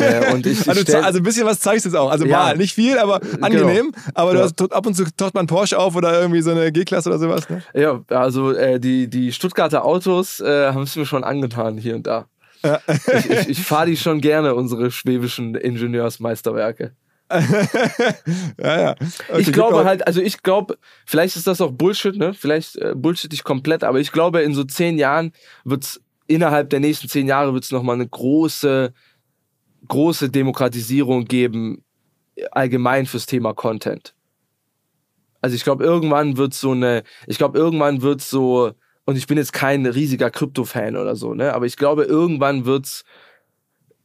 äh, und ich, ich Also, also ein bisschen was zeigst du jetzt auch. Also Ja. mal, nicht viel, aber angenehm. Aber du Ja. hast ab und zu taucht man Porsche auf oder irgendwie so eine G-Klasse oder sowas. Ne? ja, also äh, die, die Stuttgarter Autos äh, haben es mir schon angetan hier und da. ich ich, ich fahre die schon gerne, unsere schwäbischen Ingenieursmeisterwerke. ja, ja. Okay, ich glaube halt, also ich glaube, vielleicht ist das auch Bullshit, ne? Vielleicht äh, bullshit ich komplett, aber ich glaube, in so zehn Jahren wird's innerhalb der nächsten zehn Jahre wird's noch mal eine große, große Demokratisierung geben, allgemein fürs Thema Content. Also ich glaube, irgendwann wird so eine, ich glaube, irgendwann wird so, und ich bin jetzt kein riesiger Krypto-Fan oder so, ne? Aber ich glaube, irgendwann wird's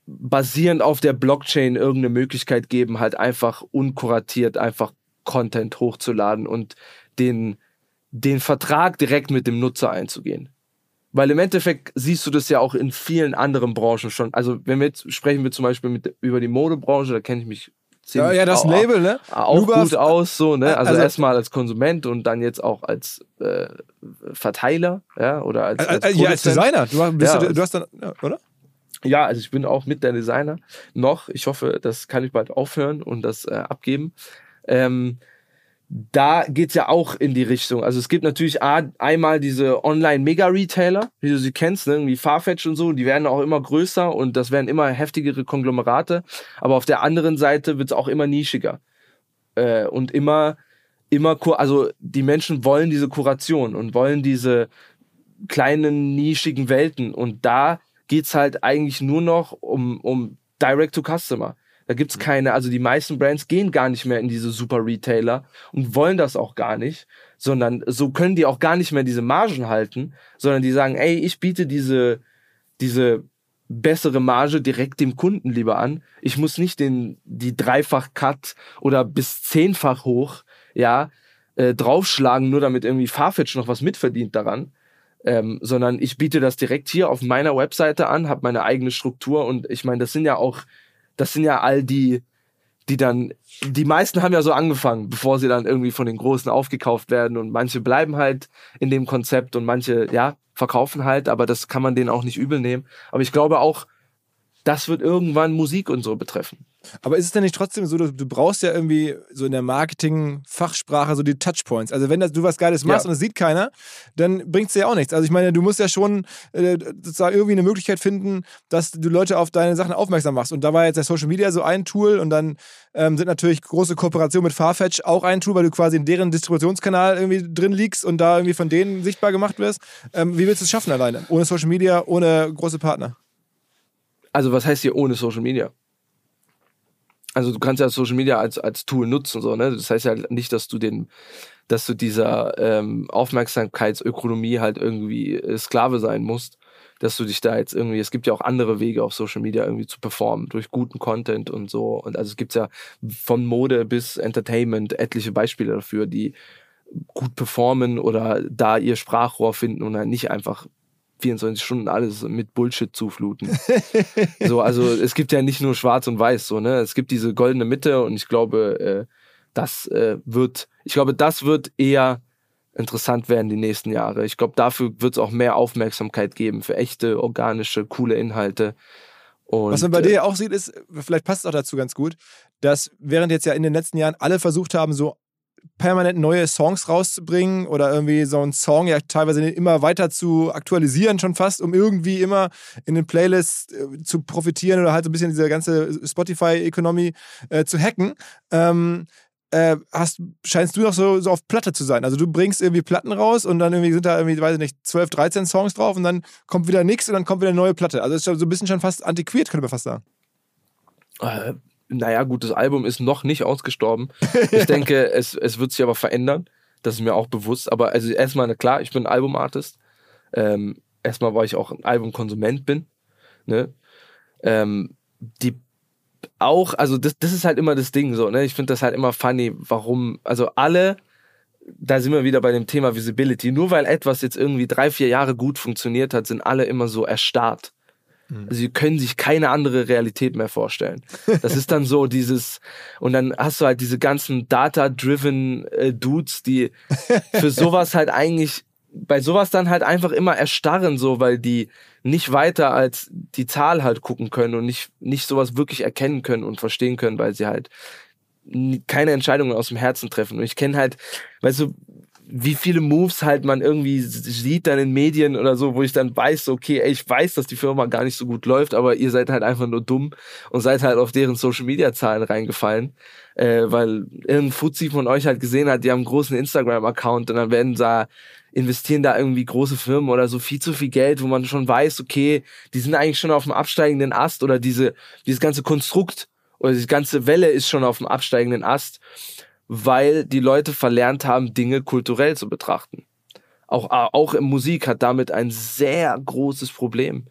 basierend auf der Blockchain irgendeine Möglichkeit geben, halt einfach unkuratiert einfach Content hochzuladen und den, den Vertrag direkt mit dem Nutzer einzugehen. Weil im Endeffekt siehst du das ja auch in vielen anderen Branchen schon. Also wenn wir jetzt sprechen wir zum Beispiel mit, über die Modebranche, da kenne ich mich Ja, ziemlich ja, das au- Label, ne? auch Luba- gut aus, so, ne? Also, Also- erstmal als Konsument und dann jetzt auch als äh, Verteiler, ja, oder als, Äh, als, äh, ja, als. Designer. Du, hast- bist Ja, du, du hast dann, ja, oder? Ja, also ich bin auch mit der Designer noch. Ich hoffe, das kann ich bald aufhören und das äh, abgeben. Ähm, da geht's ja auch in die Richtung. Also es gibt natürlich A, einmal diese Online-Mega-Retailer, wie du sie kennst, ne? irgendwie Farfetch und so, die werden auch immer größer und das werden immer heftigere Konglomerate. Aber auf der anderen Seite wird's auch immer nischiger. Äh, und immer, immer, also die Menschen wollen diese Kuration und wollen diese kleinen, nischigen Welten. Und da geht's halt eigentlich nur noch um, um Direct-to-Customer. Da gibt's keine, also die meisten Brands gehen gar nicht mehr in diese super Retailer und wollen das auch gar nicht, sondern so können die auch gar nicht mehr diese Margen halten, sondern die sagen, ey, ich biete diese, diese bessere Marge direkt dem Kunden lieber an. Ich muss nicht den, die dreifach Cut oder bis zehnfach hoch, ja, äh, draufschlagen, nur damit irgendwie Farfetch noch was mitverdient daran, ähm, sondern ich biete das direkt hier auf meiner Webseite an, habe meine eigene Struktur und ich meine, das sind ja auch, das sind ja all die, die dann, die meisten haben ja so angefangen, bevor sie dann irgendwie von den Großen aufgekauft werden und manche bleiben halt in dem Konzept und manche, ja, verkaufen halt, aber das kann man denen auch nicht übel nehmen. Aber ich glaube auch, das wird irgendwann Musik und so betreffen. Aber ist es denn nicht trotzdem so, du, du brauchst ja irgendwie so in der Marketing-Fachsprache so die Touchpoints. Also wenn das, du was Geiles machst Ja. und es sieht keiner, dann bringt es dir ja auch nichts. Also ich meine, du musst ja schon äh, sozusagen irgendwie eine Möglichkeit finden, dass du Leute auf deine Sachen aufmerksam machst. Und da war jetzt der Social Media so ein Tool und dann ähm, sind natürlich große Kooperationen mit Farfetch auch ein Tool, weil du quasi in deren Distributionskanal irgendwie drin liegst und da irgendwie von denen sichtbar gemacht wirst. Ähm, wie willst du es schaffen alleine? Ohne Social Media, ohne große Partner? Also was heißt hier ohne Social Media? Also du kannst ja Social Media als, als Tool nutzen, so, ne? Das heißt ja nicht, dass du den, dass du dieser ähm, Aufmerksamkeitsökonomie halt irgendwie äh, Sklave sein musst, dass du dich da jetzt irgendwie, es gibt ja auch andere Wege auf Social Media irgendwie zu performen, durch guten Content und so. Und also es gibt ja von Mode bis Entertainment etliche Beispiele dafür, die gut performen oder da ihr Sprachrohr finden und halt nicht einfach 24 Stunden alles mit Bullshit zufluten. so, also es gibt ja nicht nur schwarz und weiß, so, ne? Es gibt diese goldene Mitte und ich glaube, äh, das äh, wird, ich glaube, das wird eher interessant werden die nächsten Jahre. Ich glaube, dafür wird es auch mehr Aufmerksamkeit geben für echte, organische, coole Inhalte. Und, Was man bei äh, dir ja auch sieht, ist, vielleicht passt es auch dazu ganz gut, dass während jetzt ja in den letzten Jahren alle versucht haben, so permanent neue Songs rauszubringen oder irgendwie so einen Song ja teilweise immer weiter zu aktualisieren, schon fast, um irgendwie immer in den Playlists äh, zu profitieren oder halt so ein bisschen diese ganze Spotify-Ökonomie äh, zu hacken. Ähm, äh, hast, scheinst du noch so, so auf Platte zu sein. Also du bringst irgendwie Platten raus und dann irgendwie sind da irgendwie, weiß ich nicht, 12, 13 Songs drauf und dann kommt wieder nichts und dann kommt wieder eine neue Platte. Also es ist so ein bisschen schon fast antiquiert, könnte man fast sagen. Naja, gut, das Album ist noch nicht ausgestorben. Ich denke, es, es wird sich aber verändern. Das ist mir auch bewusst. Aber also erstmal, klar, ich bin ein Albumartist. Ähm, erstmal, weil ich auch ein Albumkonsument bin. Ne? Ähm, die auch, also das, das ist halt immer das Ding so, ne? Ich finde das halt immer funny, warum, also alle, da sind wir wieder bei dem Thema Visibility, nur weil etwas jetzt irgendwie drei, vier Jahre gut funktioniert hat, sind alle immer so erstarrt. Also sie können sich keine andere Realität mehr vorstellen. Das ist dann so dieses, und dann hast du halt diese ganzen data-driven äh, Dudes, die für sowas halt eigentlich, bei sowas dann halt einfach immer erstarren, so, weil die nicht weiter als die Zahl halt gucken können und nicht, nicht sowas wirklich erkennen können und verstehen können, weil sie halt keine Entscheidungen aus dem Herzen treffen. Und ich kenne halt, weißt du, wie viele Moves halt man irgendwie sieht dann in Medien oder so, wo ich dann weiß, okay, ey, ich weiß, dass die Firma gar nicht so gut läuft, aber ihr seid halt einfach nur dumm und seid halt auf deren Social Media Zahlen reingefallen, äh, weil irgendein Fuzzi von euch halt gesehen hat, die haben einen großen Instagram Account und dann werden da investieren da irgendwie große Firmen oder so viel zu viel Geld, wo man schon weiß, okay, die sind eigentlich schon auf dem absteigenden Ast oder diese dieses ganze Konstrukt oder die ganze Welle ist schon auf dem absteigenden Ast weil die Leute verlernt haben, Dinge kulturell zu betrachten. Auch, auch in Musik hat damit ein sehr großes Problem.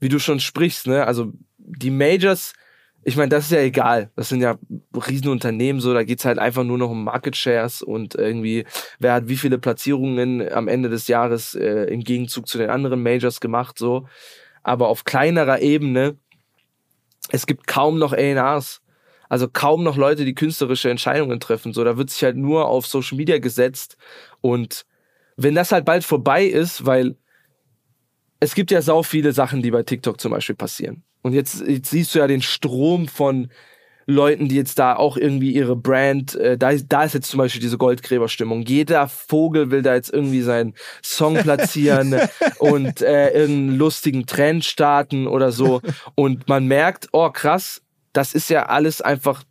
Wie du schon sprichst, ne? Also die Majors, ich meine, das ist ja egal. Das sind ja Riesenunternehmen, so, da geht's halt einfach nur noch um Market Shares und irgendwie, wer hat wie viele Platzierungen am Ende des Jahres äh, im Gegenzug zu den anderen Majors gemacht, so. Aber auf kleinerer Ebene, es gibt kaum noch A&Rs. Also kaum noch Leute, die künstlerische Entscheidungen treffen. So, da wird sich halt nur auf Social Media gesetzt. Und wenn das halt bald vorbei ist, weil es gibt ja sau viele Sachen, die bei TikTok zum Beispiel passieren. Und jetzt, jetzt siehst du ja den Strom von Leuten, die jetzt da auch irgendwie ihre Brand, äh, da, ist, da ist jetzt zum Beispiel diese Goldgräberstimmung. Jeder Vogel will da jetzt irgendwie seinen Song platzieren und äh, irgendeinen lustigen Trend starten oder so. Und man merkt, oh krass, das ist ja alles einfach,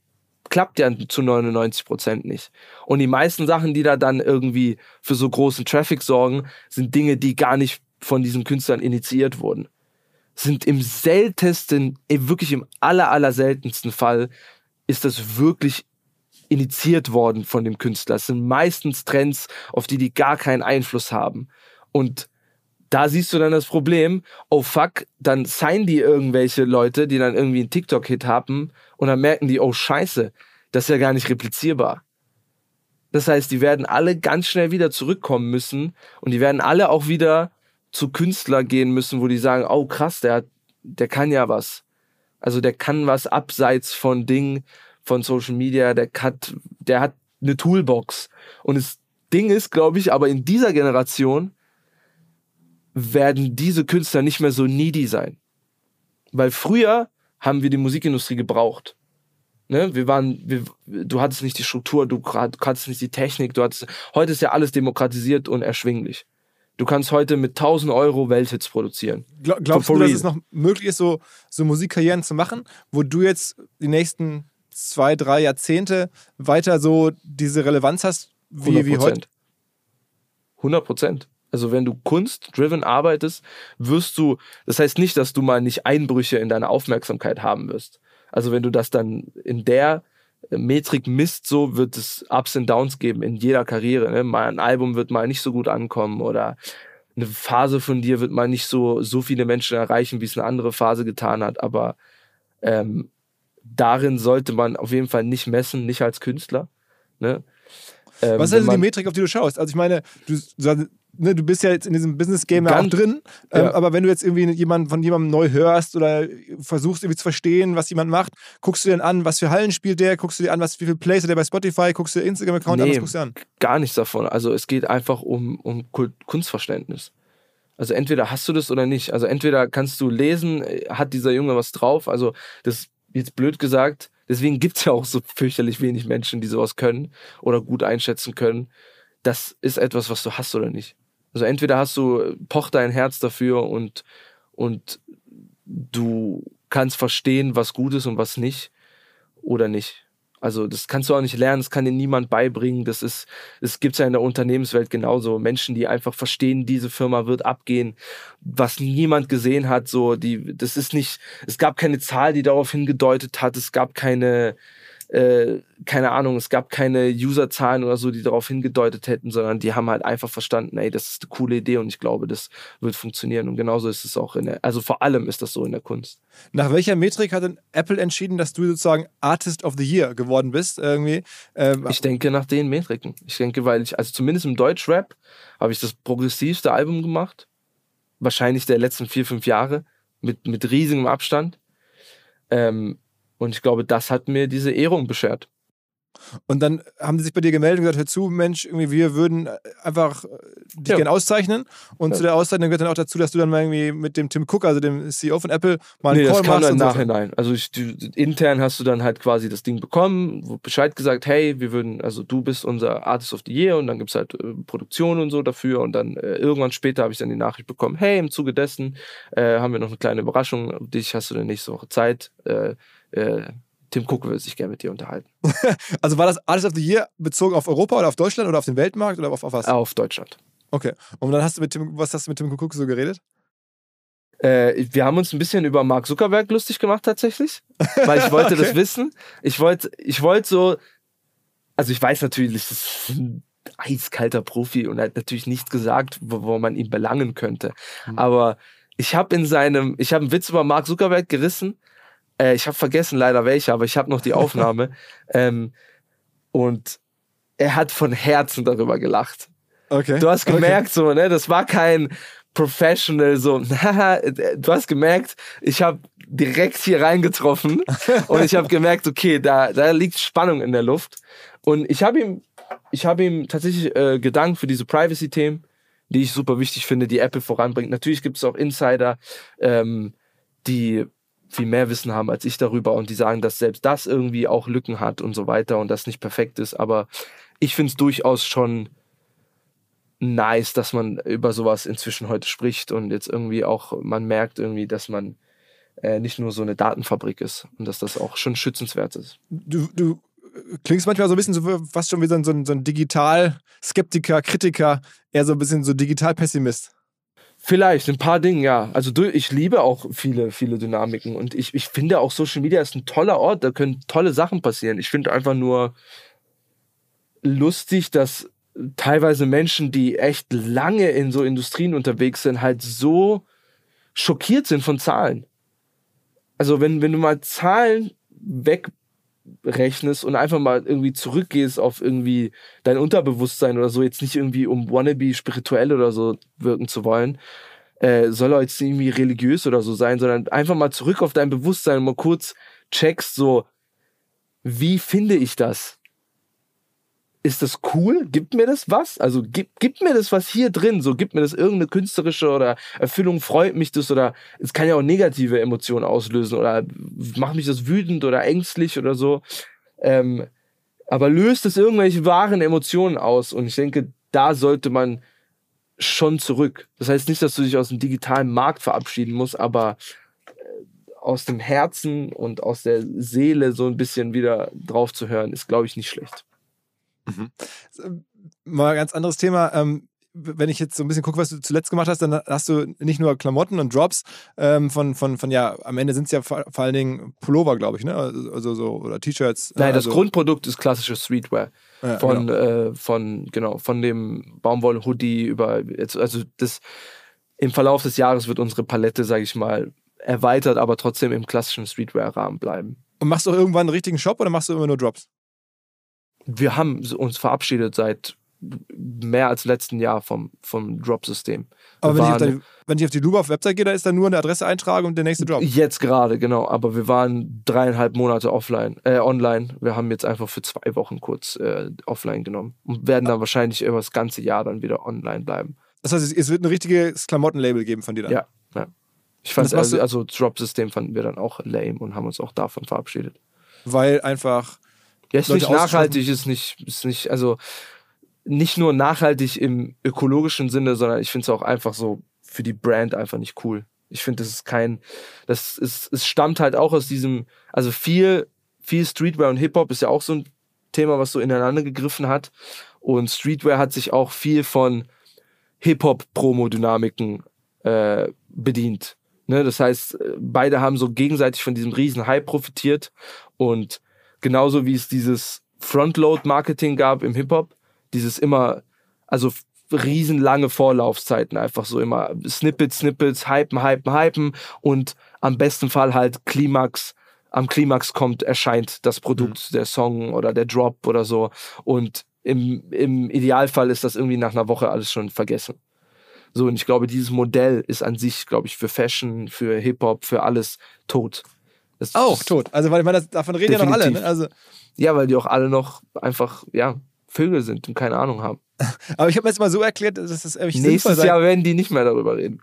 klappt ja zu 99 Prozent nicht. Und die meisten Sachen, die da dann irgendwie für so großen Traffic sorgen, sind Dinge, die gar nicht von diesen Künstlern initiiert wurden. Sind im seltensten, eh, wirklich im aller, aller seltensten Fall, ist das wirklich initiiert worden von dem Künstler. Es sind meistens Trends, auf die die gar keinen Einfluss haben. Und da siehst du dann das Problem, oh fuck, dann signen die irgendwelche Leute, die dann irgendwie einen TikTok-Hit haben und dann merken die, oh scheiße, das ist ja gar nicht replizierbar. Das heißt, die werden alle ganz schnell wieder zurückkommen müssen und die werden alle auch wieder zu Künstler gehen müssen, wo die sagen, oh krass, der, hat, der kann ja was. Also der kann was abseits von Dingen, von Social Media, der hat, der hat eine Toolbox. Und das Ding ist, glaube ich, aber in dieser Generation werden diese Künstler nicht mehr so needy sein. Weil früher haben wir die Musikindustrie gebraucht. Ne? Wir waren, wir, du hattest nicht die Struktur, du, du hattest nicht die Technik, du hattest, heute ist ja alles demokratisiert und erschwinglich. Du kannst heute mit 1000 Euro Welthits produzieren. Gla- Glaubst du, dass es noch möglich ist, so, so Musikkarrieren zu machen, wo du jetzt die nächsten zwei, drei Jahrzehnte weiter so diese Relevanz hast, wie, wie heute? 100 Prozent. Also wenn du kunst-driven arbeitest, wirst du, das heißt nicht, dass du mal nicht Einbrüche in deiner Aufmerksamkeit haben wirst. Also wenn du das dann in der Metrik misst, so wird es Ups und Downs geben in jeder Karriere. Ne? Mal ein Album wird mal nicht so gut ankommen oder eine Phase von dir wird mal nicht so, so viele Menschen erreichen, wie es eine andere Phase getan hat. Aber ähm, darin sollte man auf jeden Fall nicht messen, nicht als Künstler. Ne? Ähm, Was ist also die Metrik, auf die du schaust? Also ich meine, du, du, ne, du bist ja jetzt in diesem Business-Game ja auch drin, ähm, ja. aber wenn du jetzt irgendwie jemand, von jemandem neu hörst oder versuchst irgendwie zu verstehen, was jemand macht, guckst du dir dann an, was für Hallen spielt der, guckst du dir an, was, wie viel Plays hat der bei Spotify, guckst du dir Instagram-Account an, was Nee. guckst du an? gar nichts davon. Also es geht einfach um, um Kunstverständnis. Also entweder hast du das oder nicht. Also entweder kannst du lesen, hat dieser Junge was drauf. Also das jetzt blöd gesagt. Deswegen gibt's ja auch so fürchterlich wenig Menschen, die sowas können oder gut einschätzen können. Das ist etwas, was du hast oder nicht. Also entweder hast du, pocht dein Herz dafür und, und du kannst verstehen, was gut ist und was nicht oder nicht. Also das kannst du auch nicht lernen, das kann dir niemand beibringen. Das ist, es gibt's ja in der Unternehmenswelt genauso. Menschen, die einfach verstehen, diese Firma wird abgehen, was niemand gesehen hat. So, die, das ist nicht, es gab keine Zahl, die darauf hingedeutet hat. Es gab keine, äh, keine Ahnung, es gab keine Userzahlen oder so, die darauf hingedeutet hätten, sondern die haben halt einfach verstanden, ey, das ist eine coole Idee und ich glaube, das wird funktionieren. Und genauso ist es auch in der, also vor allem ist das so in der Kunst. Nach welcher Metrik hat denn Apple entschieden, dass du sozusagen Artist of the Year geworden bist? Irgendwie? Ähm, Ich denke nach den Metriken. Ich denke, weil ich, also zumindest im Deutschrap habe ich das progressivste Album gemacht. Wahrscheinlich der letzten vier, fünf Jahre. Mit, mit riesigem Abstand. Ähm, und ich glaube, das hat mir diese Ehrung beschert. Und dann haben die sich bei dir gemeldet und gesagt, hör zu, Mensch, irgendwie, wir würden äh, einfach äh, dich Ja. gerne auszeichnen. Und Ja. zu der Auszeichnung gehört dann auch dazu, dass du dann mal irgendwie mit dem Tim Cook, also dem CEO von Apple, mal einen Nee, das Call kam machst dann im. Nachhinein. Also ich, intern hast du dann halt quasi das Ding bekommen, wo Bescheid gesagt, hey, wir würden, also du bist unser Artist of the Year und dann gibt's halt äh, Produktion und so dafür und dann äh, irgendwann später habe ich dann die Nachricht bekommen, hey, im Zuge dessen äh, haben wir noch eine kleine Überraschung, dich hast du dann nächste Woche Zeit. Äh, äh, Tim Cook würde sich gerne mit dir unterhalten. Also war das Artist of the Year bezogen auf Europa oder auf Deutschland oder auf den Weltmarkt oder auf, auf was? Auf Deutschland. Okay. Und dann hast du mit Tim, was hast du mit Tim Cook so geredet? Äh, wir haben uns ein bisschen über Mark Zuckerberg lustig gemacht tatsächlich, weil ich wollte das Okay. wissen. Ich wollte, ich wollte so, also ich weiß natürlich, das ist ein eiskalter Profi und er hat natürlich nichts gesagt, wo, wo man ihn belangen könnte. Aber ich habe in seinem, ich habe einen Witz über Mark Zuckerberg gerissen. Äh, ich habe vergessen leider welche, aber ich habe noch die Aufnahme. ähm, und er hat von Herzen darüber gelacht. Okay. Du hast gemerkt, so, ne, das war kein Professional, so, du hast gemerkt, ich habe direkt hier reingetroffen und ich habe gemerkt, okay, da, da liegt Spannung in der Luft. Und ich habe ihm, ich habe ihm tatsächlich äh, gedankt für diese Privacy-Themen, die ich super wichtig finde, die Apple voranbringt. Natürlich gibt es auch Insider, ähm, die viel mehr Wissen haben als ich darüber und die sagen, dass selbst das irgendwie auch Lücken hat und so weiter und das nicht perfekt ist. Aber ich finde es durchaus schon nice, dass man über sowas inzwischen heute spricht und jetzt irgendwie auch, man merkt irgendwie, dass man äh, nicht nur so eine Datenfabrik ist und dass das auch schon schützenswert ist. Du, du klingst manchmal so ein bisschen so fast schon wie so ein, so ein, so ein Digital-Skeptiker, Kritiker, eher so ein bisschen so Digital-Pessimist. Vielleicht, ein paar Dinge, ja. Also du, ich liebe auch viele, viele Dynamiken und ich, ich finde auch Social Media ist ein toller Ort, da können tolle Sachen passieren. Ich finde einfach nur lustig, dass teilweise Menschen, die echt lange in so Industrien unterwegs sind, halt so schockiert sind von Zahlen. Also wenn, wenn du mal Zahlen wegrechnest und einfach mal irgendwie zurückgehst auf irgendwie dein Unterbewusstsein oder so, jetzt nicht irgendwie um wannabe spirituell oder so wirken zu wollen, äh, soll er jetzt irgendwie religiös oder so sein, sondern einfach mal zurück auf dein Bewusstsein und mal kurz checkst so, wie finde ich das? Ist das cool? Gibt mir das was? Also gibt, gibt mir das was hier drin? So gibt mir das irgendeine künstlerische oder Erfüllung? Freut mich das oder es kann ja auch negative Emotionen auslösen oder macht mich das wütend oder ängstlich oder so. Ähm, aber löst es irgendwelche wahren Emotionen aus? Und ich denke, da sollte man schon zurück. Das heißt nicht, dass du dich aus dem digitalen Markt verabschieden musst, aber äh, aus dem Herzen und aus der Seele so ein bisschen wieder drauf zu hören, ist, glaube ich, nicht schlecht. Mal ein ganz anderes Thema. Ähm, wenn ich jetzt so ein bisschen gucke, was du zuletzt gemacht hast, dann hast du nicht nur Klamotten und Drops ähm, von, von, von, ja, am Ende sind es ja vor, vor allen Dingen Pullover, glaube ich, ne? Also so, oder T-Shirts. Nein, also, das Grundprodukt ist klassische Streetwear. ja, Von, genau. äh, von, genau, von dem Baumwoll-Hoodie über, jetzt, also das, im Verlauf des Jahres wird unsere Palette, sage ich mal, erweitert, aber trotzdem im klassischen Streetwear-Rahmen bleiben. Und machst du auch irgendwann einen richtigen Shop oder machst du immer nur Drops? Wir haben uns verabschiedet seit mehr als letzten Jahr vom, vom Drop-System. Aber wenn ich, auf waren- die, wenn ich auf die Luba-Website gehe, da ist dann nur eine Adresse eintragen und der nächste Drop. Jetzt gerade, genau. Aber wir waren dreieinhalb Monate offline, äh, online. Wir haben jetzt einfach für zwei Wochen kurz äh, offline genommen und werden dann wahrscheinlich über das ganze Jahr dann wieder online bleiben. Das heißt, es- wird ein richtiges Klamottenlabel geben von dir dann. Ja, ja. Ich fand also, also Drop-System fanden wir dann auch lame und haben uns auch davon verabschiedet. Weil einfach. Ja, ist Leute nicht nachhaltig, ist nicht, ist nicht, also nicht nur nachhaltig im ökologischen Sinne, sondern ich finde es auch einfach so für die Brand einfach nicht cool. Ich finde, das ist kein, das ist, es stammt halt auch aus diesem, also viel, viel Streetwear und Hip-Hop ist ja auch so ein Thema, was so ineinander gegriffen hat. Und Streetwear hat sich auch viel von Hip-Hop-Promo-Dynamiken äh, bedient. Ne? Das heißt, äh, beide haben so gegenseitig von diesem riesen Hype profitiert und Genauso wie es dieses Frontload-Marketing gab im Hip-Hop. Dieses immer, also riesenlange Vorlaufzeiten, einfach so immer Snippets, Snippets, hypen, hypen, hypen und am besten Fall halt Klimax. Am Klimax kommt, erscheint das Produkt, der Song oder der Drop oder so. Und im, im Idealfall ist das irgendwie nach einer Woche alles schon vergessen. So, und ich glaube, dieses Modell ist an sich, glaube ich, für Fashion, für Hip-Hop, für alles tot. Das Auch ist- tot. Also, weil ich meine, das- davon reden ja noch alle. Definitiv. Ne? Also, Ja, weil die auch alle noch einfach, ja, Vögel sind und keine Ahnung haben. aber ich habe mir jetzt mal so erklärt, dass das irgendwie Nächstes Jahr werden die nicht mehr darüber reden.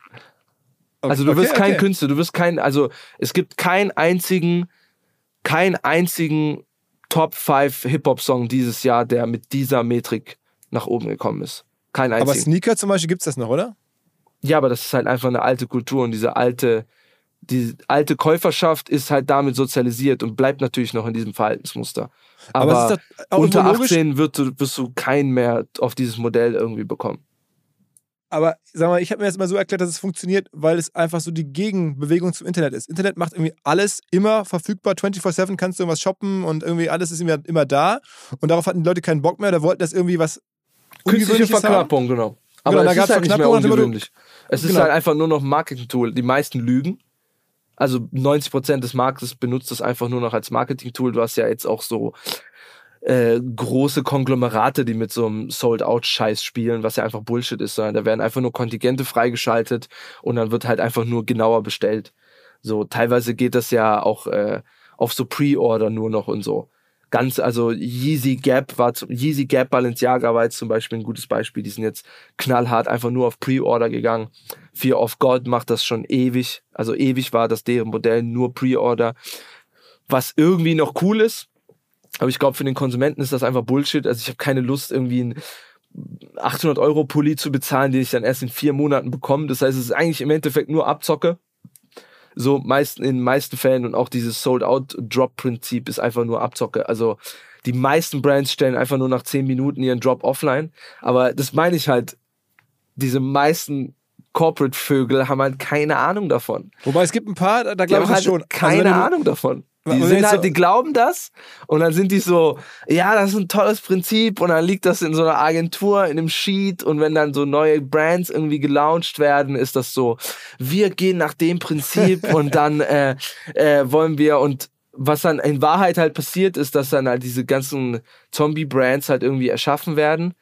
Also du Okay, wirst kein okay. Künstler, du wirst kein, also es gibt keinen einzigen, keinen einzigen Top 5 Hip-Hop-Song dieses Jahr, der mit dieser Metrik nach oben gekommen ist. Kein Aber einzigen. Sneaker zum Beispiel gibt es das noch, oder? Ja, aber das ist halt einfach eine alte Kultur und diese alte, die alte Käuferschaft ist halt damit sozialisiert und bleibt natürlich noch in diesem Verhaltensmuster. Aber Aber, es unter irgendwo logisch. 18 wird, du- wirst du keinen mehr auf dieses Modell irgendwie bekommen. Aber sag mal, ich habe mir das immer so erklärt, dass es funktioniert, weil es einfach so die Gegenbewegung zum Internet ist. Internet macht irgendwie alles immer verfügbar, 24-7 kannst du irgendwas shoppen und irgendwie alles ist immer, immer da. Und darauf hatten die Leute keinen Bock mehr oder wollten das irgendwie was Künstliche Ungewöhnliches haben. Verknappung, genau. Aber Genau, da es gab's ist halt nicht mehr Verknappung, ungewöhnlich. Es ist Genau. halt einfach nur noch ein Marketing-Tool. Die meisten lügen. Also 90% des Marktes benutzt es einfach nur noch als Marketing-Tool. Du hast ja jetzt auch so äh, große Konglomerate, die mit so einem Sold-Out-Scheiß spielen, was ja einfach Bullshit ist, sondern da werden einfach nur Kontingente freigeschaltet und dann wird halt einfach nur genauer bestellt. So, teilweise geht das ja auch äh, auf so Pre-Order nur noch und so. Ganz, also Yeezy Gap war zum, Yeezy Gap Balenciaga war jetzt zum Beispiel ein gutes Beispiel. Die sind jetzt knallhart einfach nur auf Pre-Order gegangen. Fear of God macht das schon ewig. Also ewig war das deren Modell nur Pre-Order. Was irgendwie noch cool ist. Aber ich glaube, für den Konsumenten ist das einfach Bullshit. Also ich habe keine Lust, irgendwie einen 800 Euro Pulli zu bezahlen, den ich dann erst in vier Monaten bekomme. Das heißt, es ist eigentlich im Endeffekt nur Abzocke. So meisten, in den meisten Fällen und auch dieses Sold-Out-Drop-Prinzip ist einfach nur Abzocke. Also die meisten Brands stellen einfach nur nach 10 Minuten ihren Drop offline. Aber das meine ich halt, diese meisten Corporate-Vögel haben halt keine Ahnung davon. Wobei es gibt ein paar, da, glaube ich halt schon. Also keine du- Ahnung davon. Die sind halt, die glauben das und dann sind die so, ja, das ist ein tolles Prinzip und dann liegt das in so einer Agentur, in einem Sheet und wenn dann so neue Brands irgendwie gelauncht werden, ist das so, wir gehen nach dem Prinzip und dann äh, äh, wollen wir und was dann in Wahrheit halt passiert ist, dass dann halt diese ganzen Zombie-Brands halt irgendwie erschaffen werden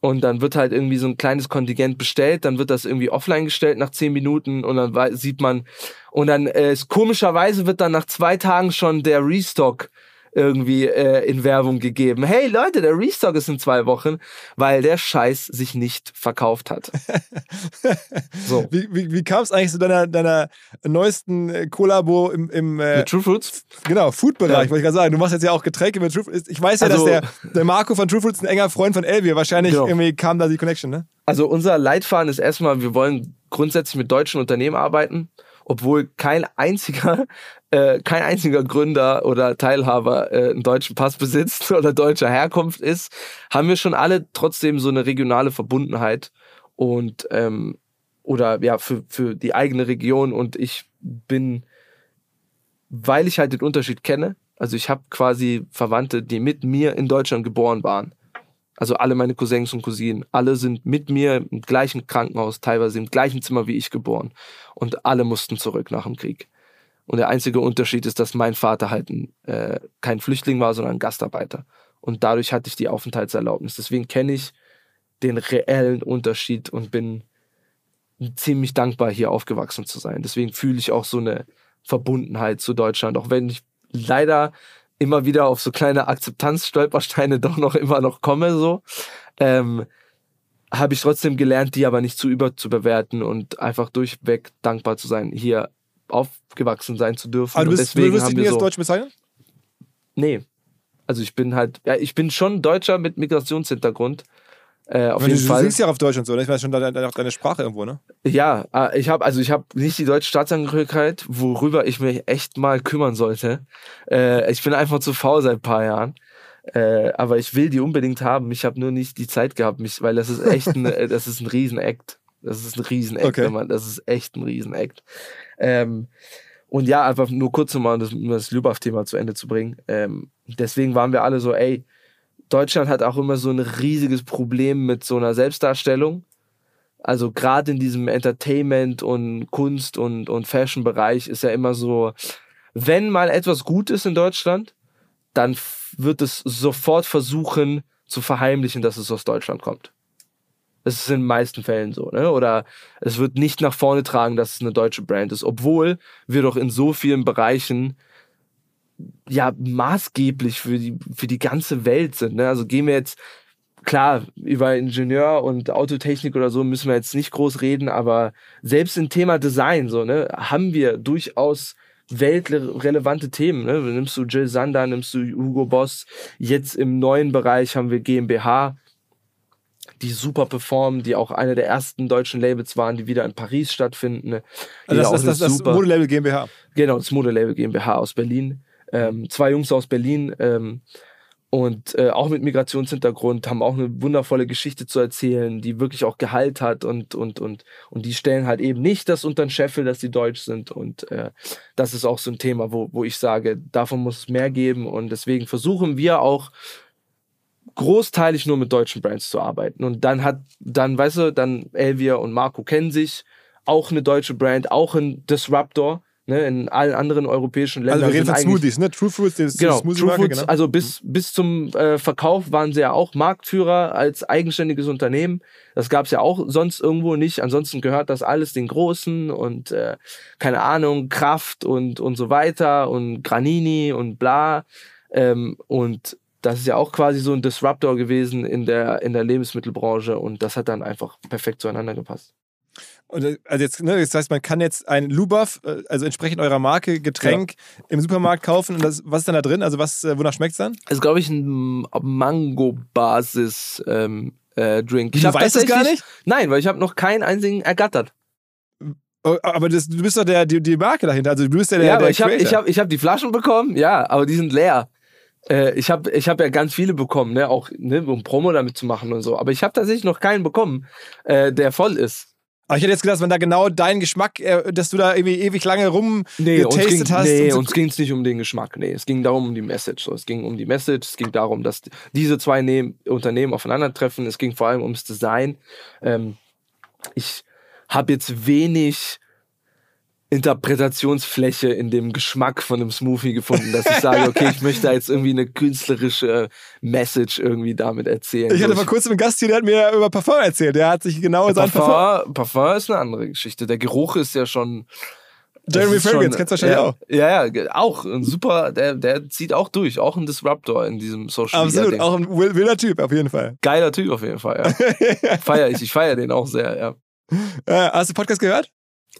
und dann wird halt irgendwie so ein kleines Kontingent bestellt, dann wird das irgendwie offline gestellt nach zehn Minuten und dann sieht man, und dann äh, ist, komischerweise wird dann nach zwei Tagen schon der Restock irgendwie äh, in Werbung gegeben. Hey Leute, der Restock ist in zwei Wochen, weil der Scheiß sich nicht verkauft hat. so. Wie, wie, wie kam es eigentlich zu deiner, deiner neuesten Kollabo im, im äh, Mit True Fruits? genau, Food-Bereich, Ja. wollte ich gerade sagen. Du machst jetzt ja auch Getränke mit True Fruits. Ich weiß ja, Also- dass der, der Marco von True Fruits ein enger Freund von Elvier. Wahrscheinlich Genau. irgendwie kam da die Connection, ne? Also unser Leitfaden ist erstmal, wir wollen grundsätzlich mit deutschen Unternehmen arbeiten, obwohl kein einziger, äh, kein einziger Gründer oder Teilhaber äh, einen deutschen Pass besitzt oder deutscher Herkunft ist, haben wir schon alle trotzdem so eine regionale Verbundenheit und ähm, oder ja für, für die eigene Region und ich bin, weil ich halt den Unterschied kenne, also ich habe quasi Verwandte, die mit mir in Deutschland geboren waren. Also alle meine Cousins und Cousinen, alle sind mit mir im gleichen Krankenhaus, teilweise im gleichen Zimmer wie ich geboren. Und alle mussten zurück nach dem Krieg. Und der einzige Unterschied ist, dass mein Vater halt ein, äh, kein Flüchtling war, sondern ein Gastarbeiter. Und dadurch hatte ich die Aufenthaltserlaubnis. Deswegen kenne ich den reellen Unterschied und bin ziemlich dankbar, hier aufgewachsen zu sein. Deswegen fühle ich auch so eine Verbundenheit zu Deutschland, auch wenn ich leider immer wieder auf so kleine Akzeptanzstolpersteine doch noch immer noch komme, so, ähm, habe ich trotzdem gelernt, die aber nicht zu überzubewerten und einfach durchweg dankbar zu sein, hier aufgewachsen sein zu dürfen. Aber du, und bist, du deswegen wirst dich nie wir als so, Deutsch bezeichnen? nee, also ich bin halt, ja, ich bin schon Deutscher mit Migrationshintergrund. Äh, auf jeden du, Fall. Du singst ja auch auf Deutsch und so, ne? Ich weiß schon deine, deine, deine Sprache irgendwo, ne? Ja, äh, ich habe also ich habe nicht die deutsche Staatsangehörigkeit, worüber ich mich echt mal kümmern sollte. Äh, ich bin einfach zu faul seit ein paar Jahren. Äh, aber ich will die unbedingt haben. Ich habe nur nicht die Zeit gehabt, mich, weil das ist echt ein, äh, das ist ein Riesenakt. Das ist ein Riesenakt, Okay. wenn man, das ist echt ein Riesenakt. Ähm, Und ja, einfach nur kurz nochmal, um das, um das Lübach-Thema zu Ende zu bringen. Ähm, deswegen waren wir alle so, ey, Deutschland hat auch immer so ein riesiges Problem mit so einer Selbstdarstellung. Also gerade in diesem Entertainment und Kunst und, und Fashion-Bereich ist ja immer so, wenn mal etwas gut ist in Deutschland, dann wird es sofort versuchen zu verheimlichen, dass es aus Deutschland kommt. Das ist in den meisten Fällen so, ne? Oder es wird nicht nach vorne tragen, dass es eine deutsche Brand ist, obwohl wir doch in so vielen Bereichen ja maßgeblich für die für die ganze Welt sind. Ne? Also gehen wir jetzt klar über Ingenieur und Autotechnik oder so müssen wir jetzt nicht groß reden, aber selbst im Thema Design so ne haben wir durchaus weltrelevante Themen. Ne? Nimmst du Jill Sander, nimmst du Hugo Boss. Jetzt im neuen Bereich haben wir GmbH, die super performen, die auch eine der ersten deutschen Labels waren, die wieder in Paris stattfinden. ne? Also das, das, das, das Modelabel GmbH. Genau, das Modelabel GmbH aus Berlin. Ähm, zwei Jungs aus Berlin ähm, und äh, auch mit Migrationshintergrund haben auch eine wundervolle Geschichte zu erzählen, die wirklich auch Gehalt hat und und und und die stellen halt eben nicht das unter den Scheffel, dass die deutsch sind. Und äh, das ist auch so ein Thema, wo wo ich sage, davon muss es mehr geben. Und deswegen versuchen wir auch großteilig nur mit deutschen Brands zu arbeiten. Und dann hat dann weißt du dann Elvia und Marco kennen sich. Auch eine deutsche Brand, auch ein Disruptor. Ne, in allen anderen europäischen Also Ländern. wir reden von Smoothies, ne? True Fruits, das Genau, Smoothie True Foods, genau. also bis, bis zum äh, Verkauf waren sie ja auch Marktführer als eigenständiges Unternehmen. Das gab es ja auch sonst irgendwo nicht. Ansonsten gehört das alles den Großen und äh, keine Ahnung, Kraft und, und so weiter und Granini und bla. Ähm, und das ist ja auch quasi so ein Disruptor gewesen in der, in der Lebensmittelbranche und das hat dann einfach perfekt zueinander gepasst. Und, äh, also jetzt, ne, das heißt, man kann jetzt ein Lubuff, äh, also entsprechend eurer Marke, Getränk im Supermarkt kaufen. Und das, was ist dann da drin? Also was, äh, wonach schmeckt es dann? ist, glaube ich, ein Mango-Basis ähm, äh, Drink. Du hab weißt es gar tatsächlich- Nein, weil ich habe noch keinen einzigen ergattert. Oh, aber das, du bist doch der, die, die Marke dahinter. Also du bist ja der, ja, der ich habe ich hab, ich hab die Flaschen bekommen, ja, aber die sind leer. Äh, ich habe ich hab ja ganz viele bekommen, ne, auch ne, um Promo damit zu machen und so. Aber ich habe tatsächlich noch keinen bekommen, äh, der voll ist. Aber ich hätte jetzt gedacht, wenn da genau dein Geschmack, äh, dass du da irgendwie ewig lange rum Nee, ging hast. nee, und so- uns ging's nicht um den Geschmack. Nee, es ging darum um die Message. So. Es ging um die Message, es ging darum, dass diese zwei ne Unternehmen aufeinandertreffen. Es ging vor allem ums Design. Ähm, ich habe jetzt wenig Interpretationsfläche in dem Geschmack von einem Smoothie gefunden, dass ich sage, okay, ich möchte da jetzt irgendwie eine künstlerische Message irgendwie damit erzählen. ich hatte vor kurzem einen Gast hier, der hat mir über Parfum erzählt. Der hat sich genau sein Parfum. Parfum, Parfum ist eine andere Geschichte. Der Geruch ist ja schon. Jeremy Fragrance, kennst du wahrscheinlich ja, auch. Ja, ja, auch. Ein super, der, der zieht auch durch. Auch ein Disruptor in diesem Social Media. Absolut, auch ein wild- wilder Typ, auf jeden Fall. Geiler Typ auf jeden Fall, ja. feier ich. Ich feier den auch sehr, ja. Äh, hast du Podcast gehört?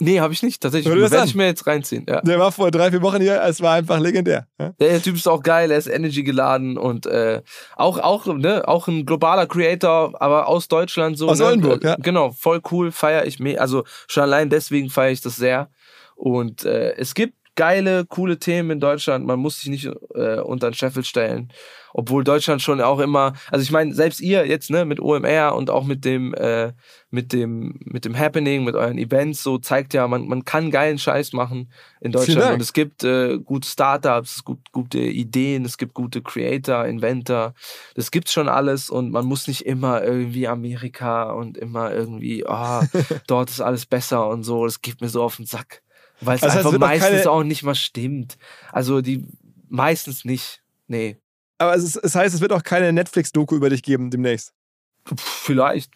Nee, habe ich nicht. Tatsächlich. Das Werde ich mir jetzt reinziehen. Ja. Der war vor drei, vier Wochen hier, es war einfach legendär. Ja? Der Typ ist auch geil, er ist Energy geladen und äh, auch, auch, ne, auch ein globaler Creator, aber aus Deutschland so. Aus ne? Oldenburg, ja. Genau, voll cool, feiere ich mir. Also schon allein deswegen feiere ich das sehr. Und äh, es gibt geile, coole Themen in Deutschland. Man muss sich nicht äh, unter den Scheffel stellen. Obwohl Deutschland schon auch immer, also ich meine, selbst ihr jetzt, ne, mit OMR und auch mit dem, äh, mit dem, mit dem Happening, mit euren Events, so zeigt ja, man, man kann geilen Scheiß machen in Deutschland. Und es gibt äh, gute Startups, es gibt gute Ideen, es gibt gute Creator, Inventor. Das gibt's schon alles und man muss nicht immer irgendwie Amerika und immer irgendwie, ah, dort ist alles besser und so. Das gibt mir so auf den Sack. Weil es Also es einfach wird auch meistens auch nicht mal stimmt. Also die meistens nicht. Nee. Aber es, ist, es heißt, es wird auch keine Netflix-Doku über dich geben demnächst. Vielleicht.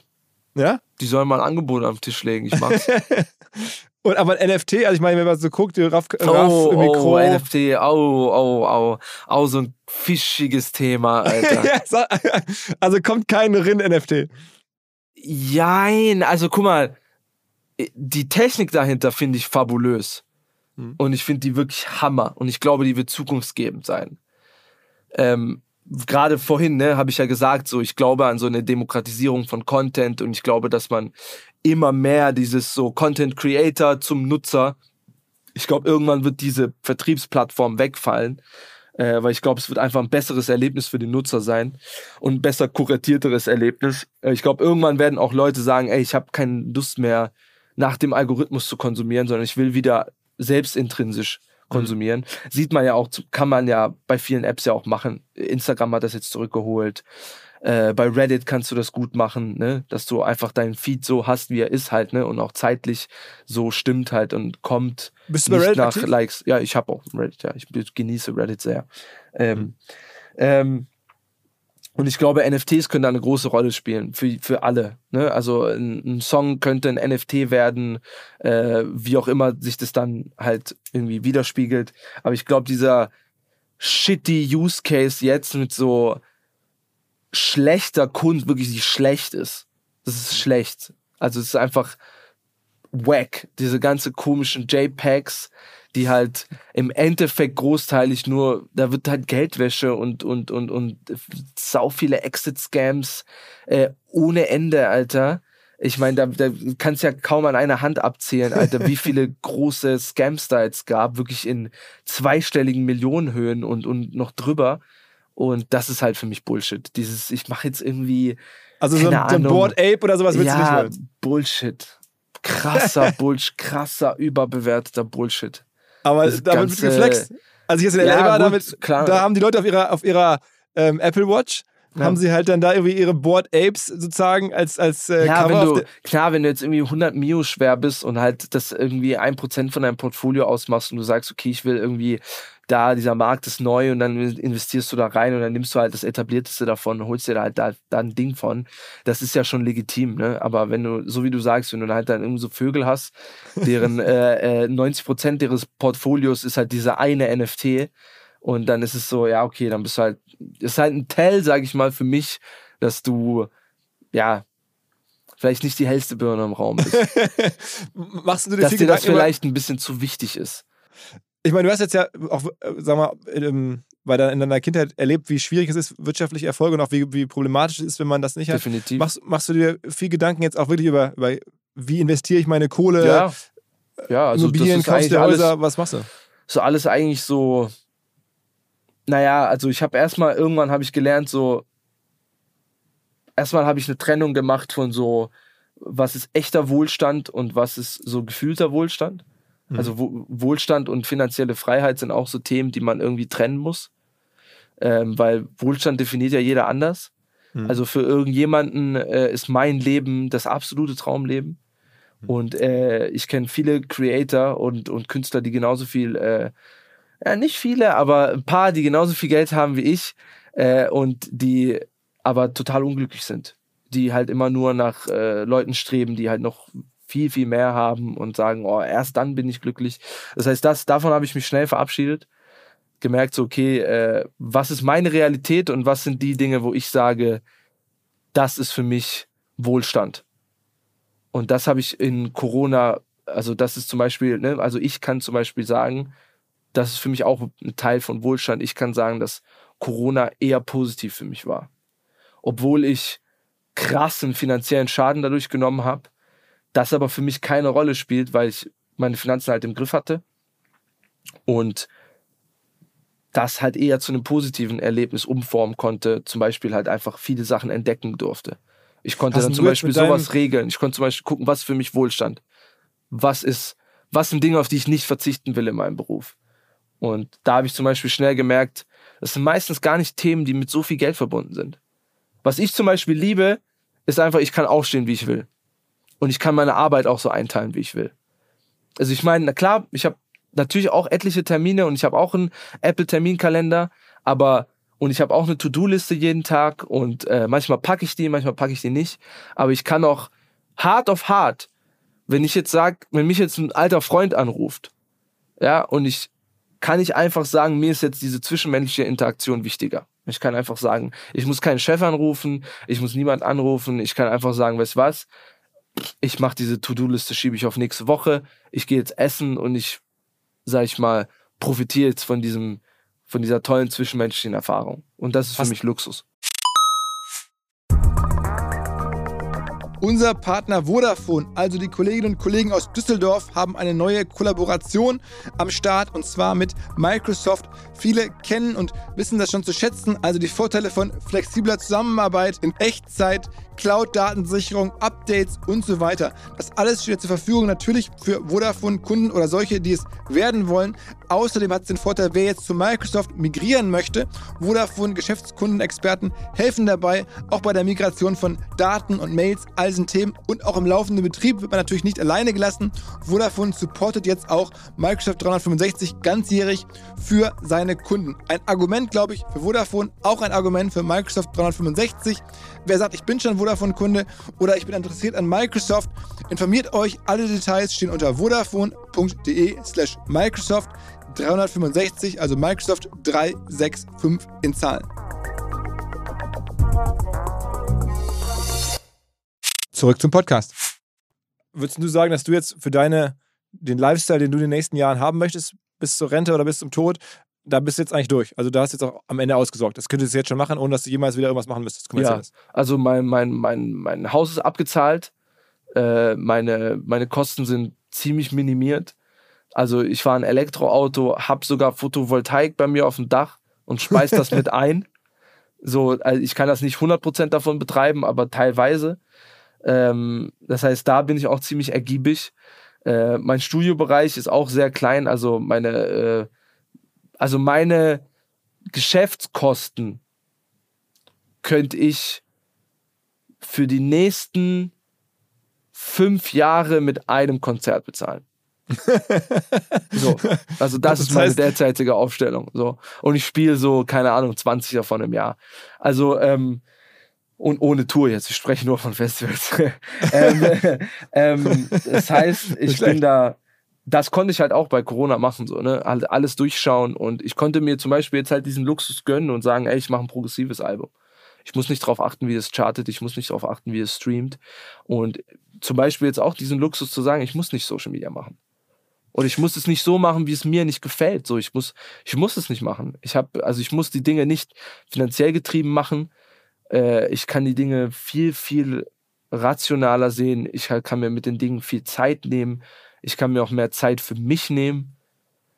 Ja? Die sollen mal ein Angebot auf den Tisch legen. Ich mach's. Und aber ein NFT, also ich meine, wenn man so guckt, Raff, Raff Oh, im Mikro. oh, NFT, au, au, au. Au, so ein fischiges Thema, Alter. Also kommt kein Rin-NFT. Jein, also guck mal, die Technik dahinter finde ich fabulös. Hm. Und ich finde die wirklich Hammer. Und ich glaube, die wird zukunftsgebend sein. Ähm, Gerade vorhin, ne, habe ich ja gesagt, so ich glaube an so eine Demokratisierung von Content und ich glaube, dass man immer mehr dieses so Content Creator zum Nutzer. Ich glaube, irgendwann wird diese Vertriebsplattform wegfallen, äh, weil ich glaube, es wird einfach ein besseres Erlebnis für den Nutzer sein und ein besser kuratierteres Erlebnis. Äh, ich glaube, irgendwann werden auch Leute sagen, ey, ich habe keine Lust mehr nach dem Algorithmus zu konsumieren, sondern ich will wieder selbst konsumieren. Sieht man ja auch, kann man ja bei vielen Apps ja auch machen. Instagram hat das jetzt zurückgeholt. Äh, bei Reddit kannst du das gut machen, ne? dass du einfach deinen Feed so hast, wie er ist halt, ne? Und auch zeitlich so stimmt halt und kommt Bist du bei nicht Reddit nach aktiv? Likes. Ja, ich habe auch Reddit, ja. Ich genieße Reddit sehr. Ähm, ähm, und ich glaube, NFTs können da eine große Rolle spielen für, für alle. Ne? Also ein, ein Song könnte ein NFT werden, äh, wie auch immer sich das dann halt irgendwie widerspiegelt. Aber ich glaube, dieser shitty Use Case jetzt mit so schlechter Kunst, wirklich die schlecht ist. Das ist schlecht. Also es ist einfach wack. Diese ganze komischen JPEGs, die halt im Endeffekt großteilig nur, da wird halt Geldwäsche und, und, und, und sau viele Exit-Scams äh, ohne Ende, Alter. Ich meine, da, da kannst ja kaum an einer Hand abzählen, Alter, wie viele große Scams da jetzt gab, wirklich in zweistelligen Millionenhöhen und, und noch drüber. Und das ist halt für mich Bullshit. Dieses, ich mache jetzt irgendwie. Also so ein, so ein Ahnung. Board Ape oder sowas willst ja, du nicht mehr. Bullshit. Krasser Bullshit, krasser, überbewerteter Bullshit. Aber das damit ganze- wird geflext. Als ich jetzt in Ja, LA war, gut, damit, klar. da haben die Leute auf ihrer, auf ihrer ähm, Apple Watch, Ja. haben sie halt dann da irgendwie ihre Board Apes sozusagen als, als äh, Ja, Cover wenn du, klar, wenn du jetzt irgendwie 100 Mio schwer bist und halt das irgendwie ein Prozent von deinem Portfolio ausmachst und du sagst, okay, ich will irgendwie da, dieser Markt ist neu und dann investierst du da rein und dann nimmst du halt das etablierteste davon und holst dir da halt da, da ein Ding von. Das ist ja schon legitim, ne? Aber wenn du, so wie du sagst, wenn du halt dann irgendwie so Vögel hast, deren äh, äh, 90 Prozent ihres Portfolios ist halt diese eine NFT und dann ist es so, ja, okay, dann bist du halt, ist halt ein Tell, sag ich mal, für mich, dass du, ja, vielleicht nicht die hellste Birne im Raum bist. machst du dir dass dir das vielleicht ein bisschen zu wichtig ist. Ich meine, du hast jetzt ja auch, äh, sag mal, ähm, bei deiner, in deiner Kindheit erlebt, wie schwierig es ist, wirtschaftliche Erfolge und auch wie, wie problematisch es ist, wenn man das nicht hat. Definitiv. Machst, machst du dir viel Gedanken jetzt auch wirklich über, über wie investiere ich meine Kohle, ja. Ja, also Immobilien, kaufst du alles, Häuser, was machst du? so alles eigentlich so. Naja, also ich habe erstmal, irgendwann habe ich gelernt, so, erstmal habe ich eine Trennung gemacht von so, was ist echter Wohlstand und was ist so gefühlter Wohlstand. Also Wo- Wohlstand und finanzielle Freiheit sind auch so Themen, die man irgendwie trennen muss. Ähm, weil Wohlstand definiert ja jeder anders. Mhm. Also für irgendjemanden äh, ist mein Leben das absolute Traumleben. Und äh, ich kenne viele Creator und, und Künstler, die genauso viel, äh, ja, nicht viele, aber ein paar, die genauso viel Geld haben wie ich äh, und die aber total unglücklich sind. Die halt immer nur nach äh, Leuten streben, die halt noch viel, viel mehr haben und sagen, oh, erst dann bin ich glücklich. Das heißt, das, davon habe ich mich schnell verabschiedet. Gemerkt, so, okay, äh, was ist meine Realität und was sind die Dinge, wo ich sage, das ist für mich Wohlstand. Und das habe ich in Corona, also das ist zum Beispiel, ne, also ich kann zum Beispiel sagen, das ist für mich auch ein Teil von Wohlstand. Ich kann sagen, dass Corona eher positiv für mich war. Obwohl ich krassen finanziellen Schaden dadurch genommen habe, das aber für mich keine Rolle spielt, weil ich meine Finanzen halt im Griff hatte und das halt eher zu einem positiven Erlebnis umformen konnte, zum Beispiel halt einfach viele Sachen entdecken durfte. Ich konnte Hast dann zum Beispiel sowas regeln. Ich konnte zum Beispiel gucken, was für mich Wohlstand. Was ist, was sind Dinge, auf die ich nicht verzichten will in meinem Beruf. Und da habe ich zum Beispiel schnell gemerkt, das sind meistens gar nicht Themen, die mit so viel Geld verbunden sind. Was ich zum Beispiel liebe, ist einfach, ich kann aufstehen, wie ich will. Und ich kann meine Arbeit auch so einteilen, wie ich will. Also ich meine, na klar, ich habe natürlich auch etliche Termine und ich habe auch einen Apple-Terminkalender, aber und ich habe auch eine To-Do-Liste jeden Tag und äh, manchmal packe ich die, manchmal packe ich die nicht. Aber ich kann auch hart auf hart, wenn ich jetzt sag, wenn mich jetzt ein alter Freund anruft, ja, und ich kann ich einfach sagen, mir ist jetzt diese zwischenmenschliche Interaktion wichtiger. Ich kann einfach sagen, ich muss keinen Chef anrufen, ich muss niemand anrufen, ich kann einfach sagen, weißt was, ich mache diese To-Do-Liste, schiebe ich auf nächste Woche, ich gehe jetzt essen und ich, sag ich mal, profitiere jetzt von diesem, von dieser tollen zwischenmenschlichen Erfahrung. Und das ist für Hast- mich Luxus. Unser Partner Vodafone, also die Kolleginnen und Kollegen aus Düsseldorf, haben eine neue Kollaboration am Start und zwar mit Microsoft. Viele kennen und wissen das schon zu schätzen, also die Vorteile von flexibler Zusammenarbeit in Echtzeit, Cloud-Datensicherung, Updates und so weiter. Das alles steht zur Verfügung natürlich für Vodafone-Kunden oder solche, die es werden wollen. Außerdem hat es den Vorteil, wer jetzt zu Microsoft migrieren möchte. Vodafone-Geschäftskundenexperten helfen dabei, auch bei der Migration von Daten und Mails, all diesen Themen und auch im laufenden Betrieb wird man natürlich nicht alleine gelassen. Vodafone supportet jetzt auch Microsoft 365 ganzjährig für seine Kunden. Ein Argument, glaube ich, für Vodafone, auch ein Argument für Microsoft 365. Wer sagt, ich bin schon Vodafone-Kunde oder ich bin interessiert an Microsoft, informiert euch. Alle Details stehen unter vodafone.de slash Microsoft 365, also Microsoft 365 in Zahlen. Zurück zum Podcast. Würdest du sagen, dass du jetzt für deine, den Lifestyle, den du in den nächsten Jahren haben möchtest, bis zur Rente oder bis zum Tod, da bist du jetzt eigentlich durch. Also da hast du jetzt auch am Ende ausgesorgt. Das könntest du jetzt schon machen, ohne dass du jemals wieder irgendwas machen müsstest. Ja, also mein, mein, mein, mein Haus ist abgezahlt. Äh, meine, meine Kosten sind ziemlich minimiert. Also ich fahre ein Elektroauto, habe sogar Photovoltaik bei mir auf dem Dach und speise das mit ein. So, also ich kann das nicht 100% davon betreiben, aber teilweise. Ähm, das heißt, da bin ich auch ziemlich ergiebig. Äh, mein Studiobereich ist auch sehr klein, also meine, äh, also meine Geschäftskosten könnte ich für die nächsten fünf Jahre mit einem Konzert bezahlen. so, also das, Das ist meine heißt- derzeitige Aufstellung. So. Und ich spiele so, keine Ahnung, 20 davon im Jahr. Also, ähm, und ohne Tour jetzt, ich spreche nur von Festivals. ähm, ähm, das heißt, ich bin da, das konnte ich halt auch bei Corona machen, so, ne? Alles durchschauen und ich konnte mir zum Beispiel jetzt halt diesen Luxus gönnen und sagen, ey, ich mache ein progressives Album. Ich muss nicht darauf achten, wie es chartet, ich muss nicht darauf achten, wie es streamt. Und zum Beispiel jetzt auch diesen Luxus zu sagen, ich muss nicht Social Media machen. Und ich muss es nicht so machen, wie es mir nicht gefällt. So, ich muss, ich muss es nicht machen. Ich habe, also ich muss die Dinge nicht finanziell getrieben machen. Äh, ich kann die Dinge viel, viel rationaler sehen. Ich kann mir mit den Dingen viel Zeit nehmen. Ich kann mir auch mehr Zeit für mich nehmen.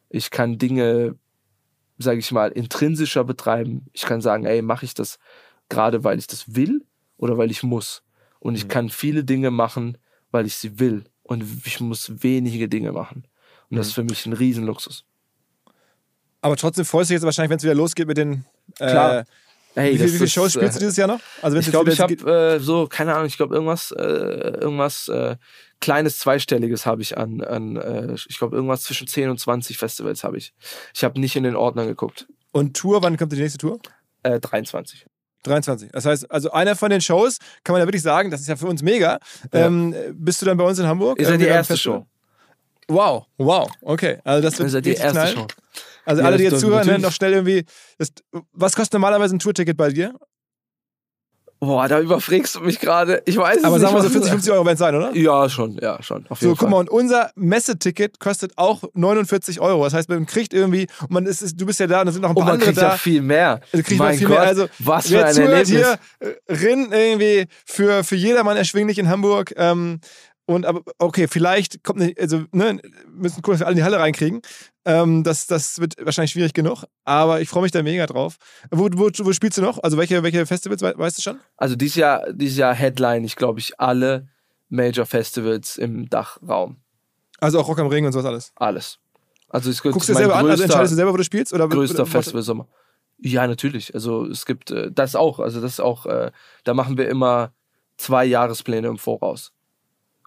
Ich kann Dinge, sage ich mal, intrinsischer betreiben. Ich kann sagen, ey, mache ich das gerade, weil ich das will oder weil ich muss. Und ich kann viele Dinge machen, weil ich sie will. Und ich muss wenige Dinge machen. Und das ist für mich ein Riesenluxus. Aber trotzdem freust du dich jetzt wahrscheinlich, wenn es wieder losgeht mit den. Äh, Klar. Hey, wie, viel, das wie viele Shows äh, spielst du dieses Jahr noch? Also Ich glaube, ich habe äh, so, keine Ahnung, ich glaube, irgendwas, äh, irgendwas äh, kleines Zweistelliges habe ich an, an äh, ich glaube, irgendwas zwischen 10 und 20 Festivals habe ich. Ich habe nicht in den Ordner geguckt. Und Tour, wann kommt die nächste Tour? Äh, 23. 23. Das heißt, also einer von den Shows, kann man ja wirklich sagen, das ist ja für uns mega. Ja. Ähm, bist du dann bei uns in Hamburg? Ist ja die erste? Show. Wow, wow, okay. Also das wird Ist ja die erste knallen. Show. Also Ja, alle, die das jetzt doch- zuhören, hören noch schnell irgendwie. Das, was kostet normalerweise ein Tourticket bei dir? Boah, da überfrägst du mich gerade. Ich weiß es Aber nicht. sagen wir so was- 40, 50 Euro werden es sein, oder? Ja, schon, ja, schon. So, guck Fall. mal, und unser Messeticket kostet auch 49 Euro. Das heißt, man kriegt irgendwie, man ist, ist, du bist ja da und da sind noch ein Und paar man andere kriegt da. ja viel mehr. Da kriegt man mein viel Gott, mehr. Also, was für ein Erlebnis. hier, äh, Rin irgendwie für, für jedermann erschwinglich in Hamburg. Ähm, und aber, okay, vielleicht kommt nicht, also, ne, müssen gucken, dass wir alle in die Halle reinkriegen. Ähm, das, das wird wahrscheinlich schwierig genug, aber ich freue mich da mega drauf. Wo, wo, wo spielst du noch? Also, welche, welche Festivals, wei- weißt du schon? Also dieses Jahr, dieses Jahr Headline ich, glaube ich, alle Major Festivals im Dachraum. Also auch Rock am Ring und sowas alles. Alles. Also es gibt Guckst du dir selber an? Also entscheidest du selber, wo du spielst? Oder, größter oder, Festival Sommer. Ja, natürlich. Also es gibt äh, das auch. Also das ist auch, äh, da machen wir immer zwei Jahrespläne im Voraus.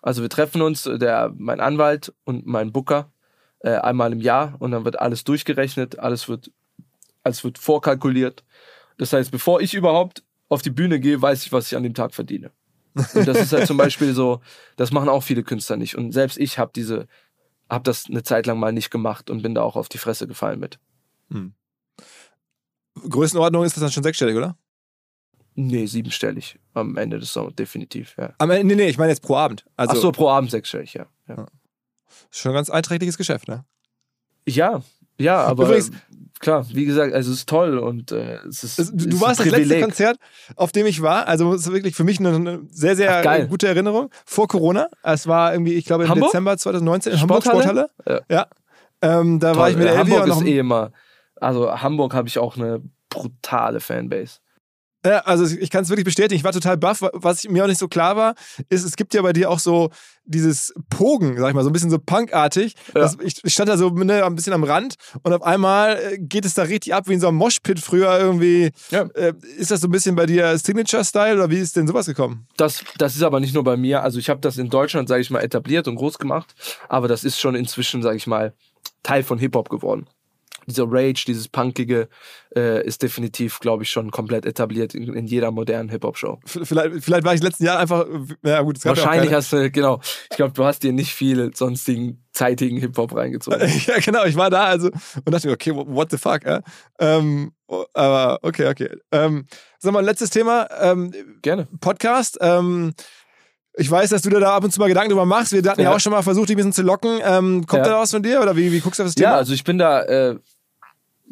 Also wir treffen uns, äh, der, mein Anwalt und mein Booker, äh, einmal im Jahr und dann wird alles durchgerechnet, alles wird, alles wird vorkalkuliert. Das heißt, bevor ich überhaupt auf die Bühne gehe, weiß ich, was ich an dem Tag verdiene. Und das ist halt zum Beispiel so, das machen auch viele Künstler nicht. Und selbst ich habe diese, habe das eine Zeit lang mal nicht gemacht und bin da auch auf die Fresse gefallen mit. Größenordnung ist das dann schon sechsstellig, oder? Nee, siebenstellig am Ende des Sommers, definitiv, ja. Am Ende, nee, nee, ich meine jetzt pro Abend. Also, Ach so, pro Abend sechsstellig, ja. Ja, schon ein ganz einträgliches Geschäft, ne? ja, ja aber Übrigens- klar, wie gesagt, also es ist toll und äh, es ist. Du ist warst das letzte. Konzert, auf dem ich war. Also es ist wirklich für mich eine, eine sehr, sehr Ach, gute Erinnerung. Vor Corona. Es war irgendwie, ich glaube, im Hamburg? Dezember 2019 in Hamburg Sporthalle? Sporthalle. Ja. Ähm, da war Toll. ich mit der Hamburg noch ist eh immer. Also Hamburg habe ich auch eine brutale Fanbase. Ja, also ich kann es wirklich bestätigen. Ich war total baff. Was mir auch nicht so klar war, ist, es gibt ja bei dir auch so dieses Pogen, sag ich mal, so ein bisschen so punkartig. Ja. Das, ich, ich stand da so ne, ein bisschen am Rand und auf einmal äh, geht es da richtig ab wie in so einem Moshpit früher irgendwie. Ja. Äh, ist das so ein bisschen bei dir Signature-Style oder wie ist denn sowas gekommen? Das, das ist aber nicht nur bei mir. Also ich habe das in Deutschland, sage ich mal, etabliert und groß gemacht. Aber das ist schon inzwischen, sage ich mal, Teil von Hip-Hop geworden. Dieser Rage, dieses Punkige äh, ist definitiv, glaube ich, schon komplett etabliert in, in jeder modernen Hip-Hop-Show. Vielleicht, vielleicht war ich letzten Jahr einfach. Ja, gut, es gab ja Wahrscheinlich keine- hast du, genau. Ich glaube, du hast dir nicht viel sonstigen zeitigen Hip-Hop reingezogen. ja, genau, ich war da also und dachte mir, okay, what the fuck, ja? Ähm, oh, aber okay, okay. Ähm, sag mal, letztes Thema, ähm, Gerne. Podcast. Ähm, ich weiß, dass du dir da ab und zu mal Gedanken drüber machst. Wir hatten ja, Ja. auch schon mal versucht, dich ein bisschen zu locken. Ähm, kommt Ja. da was von dir oder wie, wie guckst du auf das Thema? Ja, also ich bin da äh,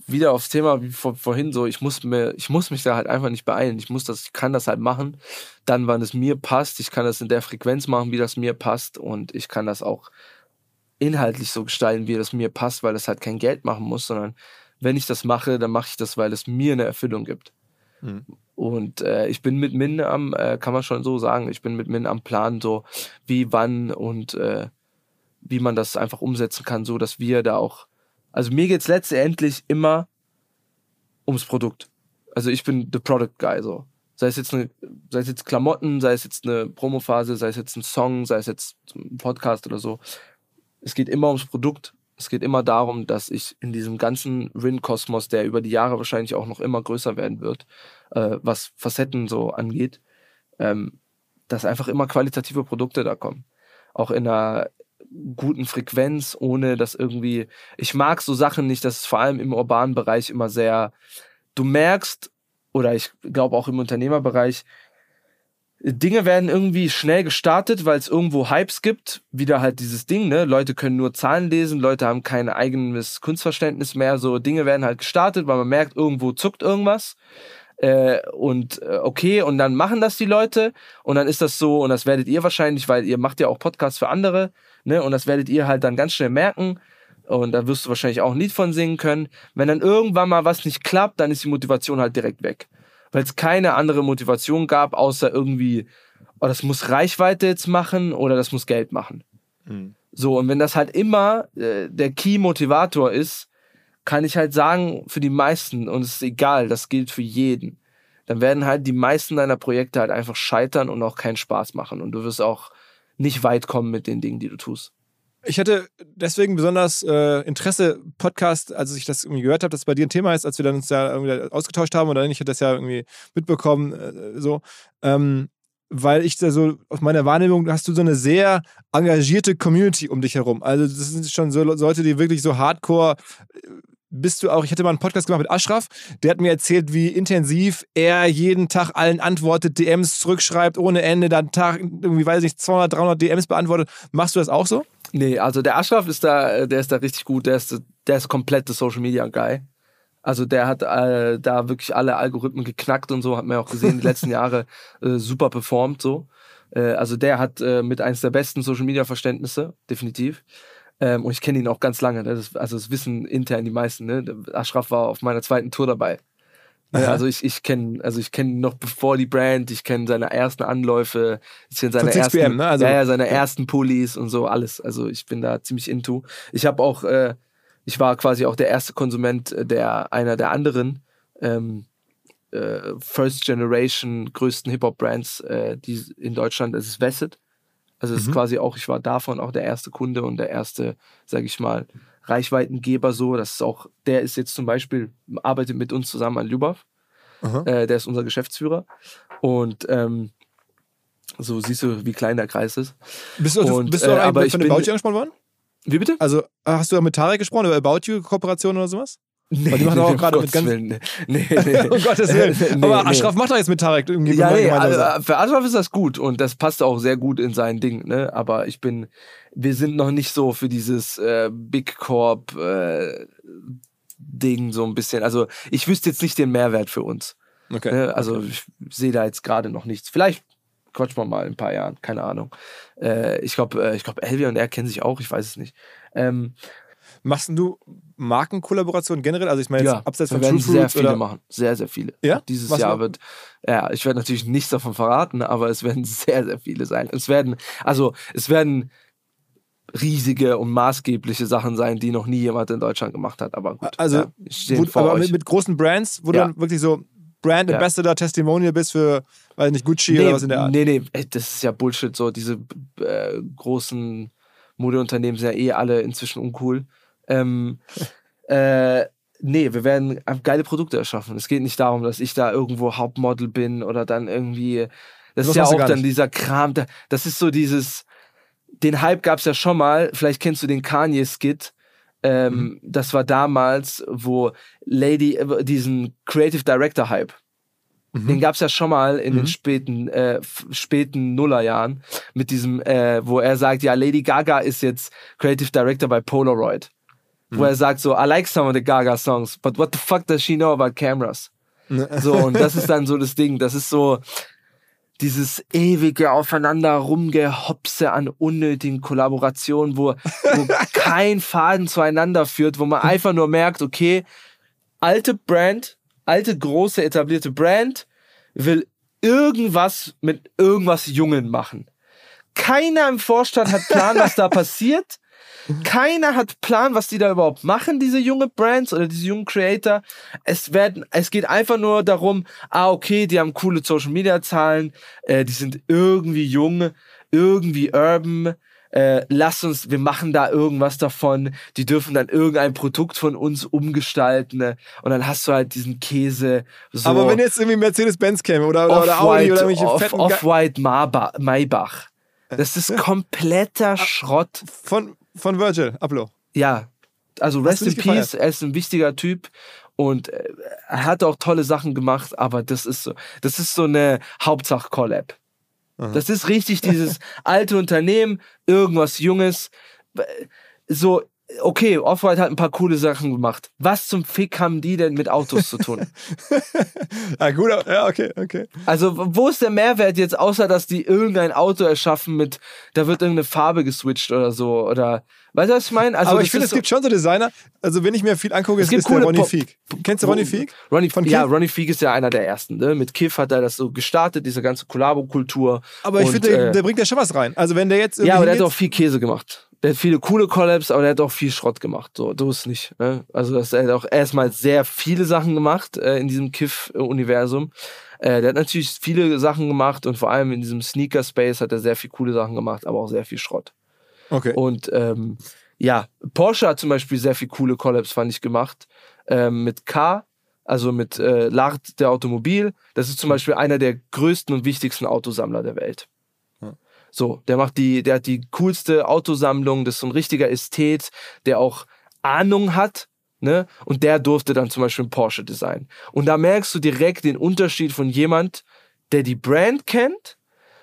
wieder aufs Thema wie vor, vorhin so, ich muss mir, ich muss mich da halt einfach nicht beeilen. Ich muss das, ich kann das halt machen, dann, wann es mir passt. Ich kann das in der Frequenz machen, wie das mir passt und ich kann das auch inhaltlich so gestalten, wie das mir passt, weil das halt kein Geld machen muss, sondern wenn ich das mache, dann mache ich das, weil es mir eine Erfüllung gibt. Mhm. Und äh, ich bin mit Min am, äh, kann man schon so sagen, ich bin mit Min am Plan, so wie, wann und äh, wie man das einfach umsetzen kann, so dass wir da auch. Also mir geht's letztendlich immer ums Produkt. Also ich bin the product guy so. Sei es jetzt eine, sei es jetzt Klamotten, sei es jetzt eine Promophase, sei es jetzt ein Song, sei es jetzt ein Podcast oder so. Es geht immer ums Produkt. Es geht immer darum, dass ich in diesem ganzen Rin-Kosmos, der über die Jahre wahrscheinlich auch noch immer größer werden wird, äh, was Facetten so angeht, ähm, dass einfach immer qualitative Produkte da kommen. Auch in einer guten Frequenz, ohne dass irgendwie. Ich mag so Sachen nicht, dass es vor allem im urbanen Bereich immer sehr. Du merkst, oder ich glaube auch im Unternehmerbereich, Dinge werden irgendwie schnell gestartet, weil es irgendwo Hypes gibt. Wieder halt dieses Ding, ne? Leute können nur Zahlen lesen, Leute haben kein eigenes Kunstverständnis mehr. So Dinge werden halt gestartet, weil man merkt, irgendwo zuckt irgendwas. Äh, und äh, okay, und dann machen das die Leute und dann ist das so, und das werdet ihr wahrscheinlich, weil ihr macht ja auch Podcasts für andere, ne? Und das werdet ihr halt dann ganz schnell merken. Und da wirst du wahrscheinlich auch ein Lied von singen können. Wenn dann irgendwann mal was nicht klappt, dann ist die Motivation halt direkt weg. Weil es keine andere Motivation gab, außer irgendwie, oh, das muss Reichweite jetzt machen oder das muss Geld machen. Mhm. So, und wenn das halt immer äh, der Key-Motivator ist, kann ich halt sagen, für die meisten, und es ist egal, das gilt für jeden, dann werden halt die meisten deiner Projekte halt einfach scheitern und auch keinen Spaß machen. Und du wirst auch nicht weit kommen mit den Dingen, die du tust. Ich hatte deswegen besonders äh, Interesse, Podcast, als ich das irgendwie gehört habe, dass es bei dir ein Thema ist, als wir dann uns da irgendwie ausgetauscht haben oder ich hatte das ja irgendwie mitbekommen, äh, so. Ähm, weil ich da so, auf meiner Wahrnehmung hast du so eine sehr engagierte Community um dich herum. Also, das sind schon so Leute, die wirklich so hardcore. Bist du auch, ich hatte mal einen Podcast gemacht mit Ashraf, der hat mir erzählt, wie intensiv er jeden Tag allen antwortet, DMs zurückschreibt, ohne Ende, dann Tag, irgendwie, weiß ich nicht, 200, 300 DMs beantwortet. Machst du das auch so? Nee, also der Ashraf ist da, äh, der ist da richtig gut, der ist, der ist komplett der Social Media Guy. Also der hat äh, da wirklich alle Algorithmen geknackt und so, hat man ja auch gesehen, die letzten Jahre äh, super performt so. Äh, also der hat äh, mit eins der besten Social Media Verständnisse, definitiv. Ähm, und ich kenne ihn auch ganz lange. Das ist, also das wissen intern die meisten. Ne? Ashraf war auf meiner zweiten Tour dabei. Ja, Aha. also ich, ich kenne also ich kenne ihn noch bevor die Brand, ich kenne seine ersten Anläufe, ich kenne seine Von 6 ersten, PM, ne? Also- ja, ja, seine ersten Pullis und so alles. Also ich bin da ziemlich into. Ich habe auch, äh, ich war quasi auch der erste Konsument äh, der einer der anderen ähm, äh, First Generation größten Hip Hop Brands, äh, die in Deutschland. Es ist Vesset. Also es Mhm. ist quasi auch, ich war davon auch der erste Kunde und der erste, sag ich mal, Reichweitengeber so. Das ist auch, der ist jetzt zum Beispiel, arbeitet mit uns zusammen an Lubov. Äh, der ist unser Geschäftsführer. Und ähm, so siehst du, wie klein der Kreis ist. Bist du, Und, bist du äh, aber von bin- About You angesprochen worden? Wie bitte? Also hast du auch mit Tarek gesprochen über About You Kooperation oder sowas? Weil die machen auch um gerade mit ganz- Willen. Nee, nee, nee. um Gottes Willen. Nee, Aber nee. Ashraf macht doch jetzt mit Tarek irgendwie Ja, nee, also, für Ashraf ist das gut und das passt auch sehr gut in sein Ding, ne? Aber ich bin, wir sind noch nicht so für dieses äh, Big Corp, äh, Ding so ein bisschen. Also ich wüsste jetzt nicht den Mehrwert für uns. Okay. Ne? Also ich sehe da jetzt gerade noch nichts. Vielleicht quatschen wir mal in ein paar Jahren, keine Ahnung. Äh, ich glaube, äh, ich glaube, Elvia und er kennen sich auch, ich weiß es nicht. Ähm, Machst du Markenkollaborationen generell? Also ich meine ja, abseits von werden True sehr Fruits viele oder machen. Sehr, sehr viele. Ja? Dieses Was Jahr wird, ja, ich werde natürlich nichts davon verraten, aber es werden sehr, sehr viele sein. Es werden, also es werden riesige und maßgebliche Sachen sein, die noch nie jemand in Deutschland gemacht hat. Aber gut, Also, ja, ich stehe wo, aber mit, mit großen Brands, wo du Ja. dann wirklich so Brand. Ambassador Testimonial bist für, weiß nicht, Gucci nee, oder was in der Art. Nee, nee, ey, das ist ja Bullshit. So, diese äh, großen Modeunternehmen sind ja eh alle inzwischen uncool. Ähm, äh, nee, wir werden geile Produkte erschaffen. Es geht nicht darum, dass ich da irgendwo Hauptmodel bin oder dann irgendwie. Das Das ist ja auch dann dieser Kram. da- Das ist so dieses. Den Hype gab es ja schon mal. Vielleicht kennst du den Kanye-Skit. Ähm, Mhm. Das war damals, wo Lady, äh, diesen Creative Director Hype. Mhm. Den gab es ja schon mal in den späten, äh, späten Nullerjahren mit diesem, äh, wo er sagt, ja, Lady Gaga ist jetzt Creative Director bei Polaroid. Wo er sagt so, I like some of the Gaga songs, but what the fuck does she know about cameras? So, und das ist dann so das Ding, das ist so dieses ewige Aufeinander rumgehopse an unnötigen Kollaborationen, wo, wo kein Faden zueinander führt, wo man einfach nur merkt, okay, alte Brand, alte große etablierte Brand will irgendwas mit irgendwas Jungen machen. Keiner im Vorstand hat Plan, was da passiert. Keiner hat Plan, was die da überhaupt machen, diese junge Brands oder diese jungen Creator. Es werden, es geht einfach nur darum, ah, okay, die haben coole Social Media Zahlen, äh, die sind irgendwie jung, irgendwie urban, äh, lass uns, wir machen da irgendwas davon, die dürfen dann irgendein Produkt von uns umgestalten ne? und dann hast du halt diesen Käse. So Aber wenn jetzt irgendwie Mercedes-Benz käme oder, oder, oder Audi Off-White oder irgendwelche off, fetten off -White Marba- Maybach. Das ist Ah. kompletter Schrott. Ge- von, von Virgil Abloh. Ja, also rest in nicht gefeiert? peace, er ist ein wichtiger Typ und äh, er hat auch tolle Sachen gemacht, aber das ist so, das ist so eine Hauptsache-Collab. Das ist richtig dieses alte Unternehmen, irgendwas Junges, so, okay, Off-White hat ein paar coole Sachen gemacht. Was zum Fick haben die denn mit Autos zu tun? Ah, gut, ja, okay, okay. Also, wo ist der Mehrwert jetzt, außer dass die irgendein Auto erschaffen mit, da wird irgendeine Farbe geswitcht oder so, oder, weißt du, was ich meine? Also, Aber ich finde, ist es gibt schon so Designer, also wenn ich mir viel angucke, ist, gibt ist der Ronny Pop- Feig. Kennst du Ronny Feig? Ronnie, Von ja, Kiff? Ronnie Feig ist ja einer der ersten. Ne? Mit Kiff hat er das so gestartet, diese ganze Kollabo-Kultur. Aber ich finde, der, äh, der bringt ja schon was rein. Also wenn der jetzt Ja, aber der hat auch viel Käse gemacht. Der hat viele coole Collabs, aber der hat auch viel Schrott gemacht. So, so ist nicht. Ne? Also das, er hat auch erstmal sehr viele Sachen gemacht äh, in diesem Kiff-Universum. Äh, der hat natürlich viele Sachen gemacht und vor allem in diesem Sneaker-Space hat er sehr viel coole Sachen gemacht, aber auch sehr viel Schrott. Okay. Und ähm, ja, Porsche hat zum Beispiel sehr viel coole Collabs, fand ich, gemacht. Ähm, mit K, also mit äh, Lart der Automobil. Das ist zum Beispiel einer der größten und wichtigsten Autosammler der Welt. So, der macht die, der hat die coolste Autosammlung, das ist so ein richtiger Ästhet, der auch Ahnung hat, ne? Und der durfte dann zum Beispiel einen Porsche designen. Und da merkst du direkt den Unterschied von jemand, der die Brand kennt.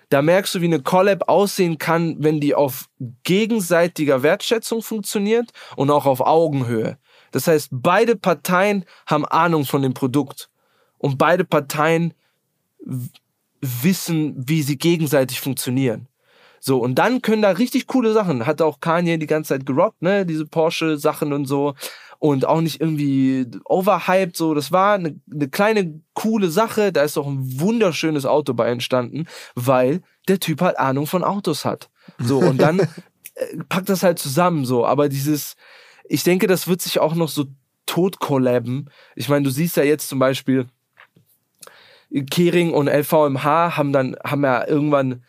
Da merkst du, wie eine Collab aussehen kann, wenn die auf gegenseitiger Wertschätzung funktioniert und auch auf Augenhöhe. Das heißt, beide Parteien haben Ahnung von dem Produkt und beide Parteien wissen, wie sie gegenseitig funktionieren. So, und dann können da richtig coole Sachen. Hat auch Kanye die ganze Zeit gerockt, ne? Diese Porsche-Sachen und so. Und auch nicht irgendwie overhyped, so. Das war eine, eine kleine, coole Sache. Da ist auch ein wunderschönes Auto bei entstanden, weil der Typ halt Ahnung von Autos hat. So, und dann äh, packt das halt zusammen, so. Aber dieses, ich denke, das wird sich auch noch so tot collaben. Ich meine, du siehst ja jetzt zum Beispiel, Kering und LVMH haben dann, haben ja irgendwann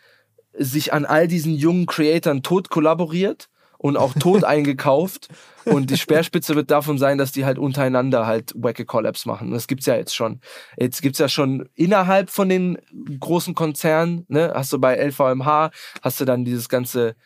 sich an all diesen jungen Creatoren tot kollaboriert und auch tot eingekauft. Und die Speerspitze wird davon sein, dass die halt untereinander halt wacke Collabs machen. Das gibt's ja jetzt schon. Jetzt gibt's ja schon innerhalb von den großen Konzernen, ne, hast du bei LVMH, hast du dann dieses ganze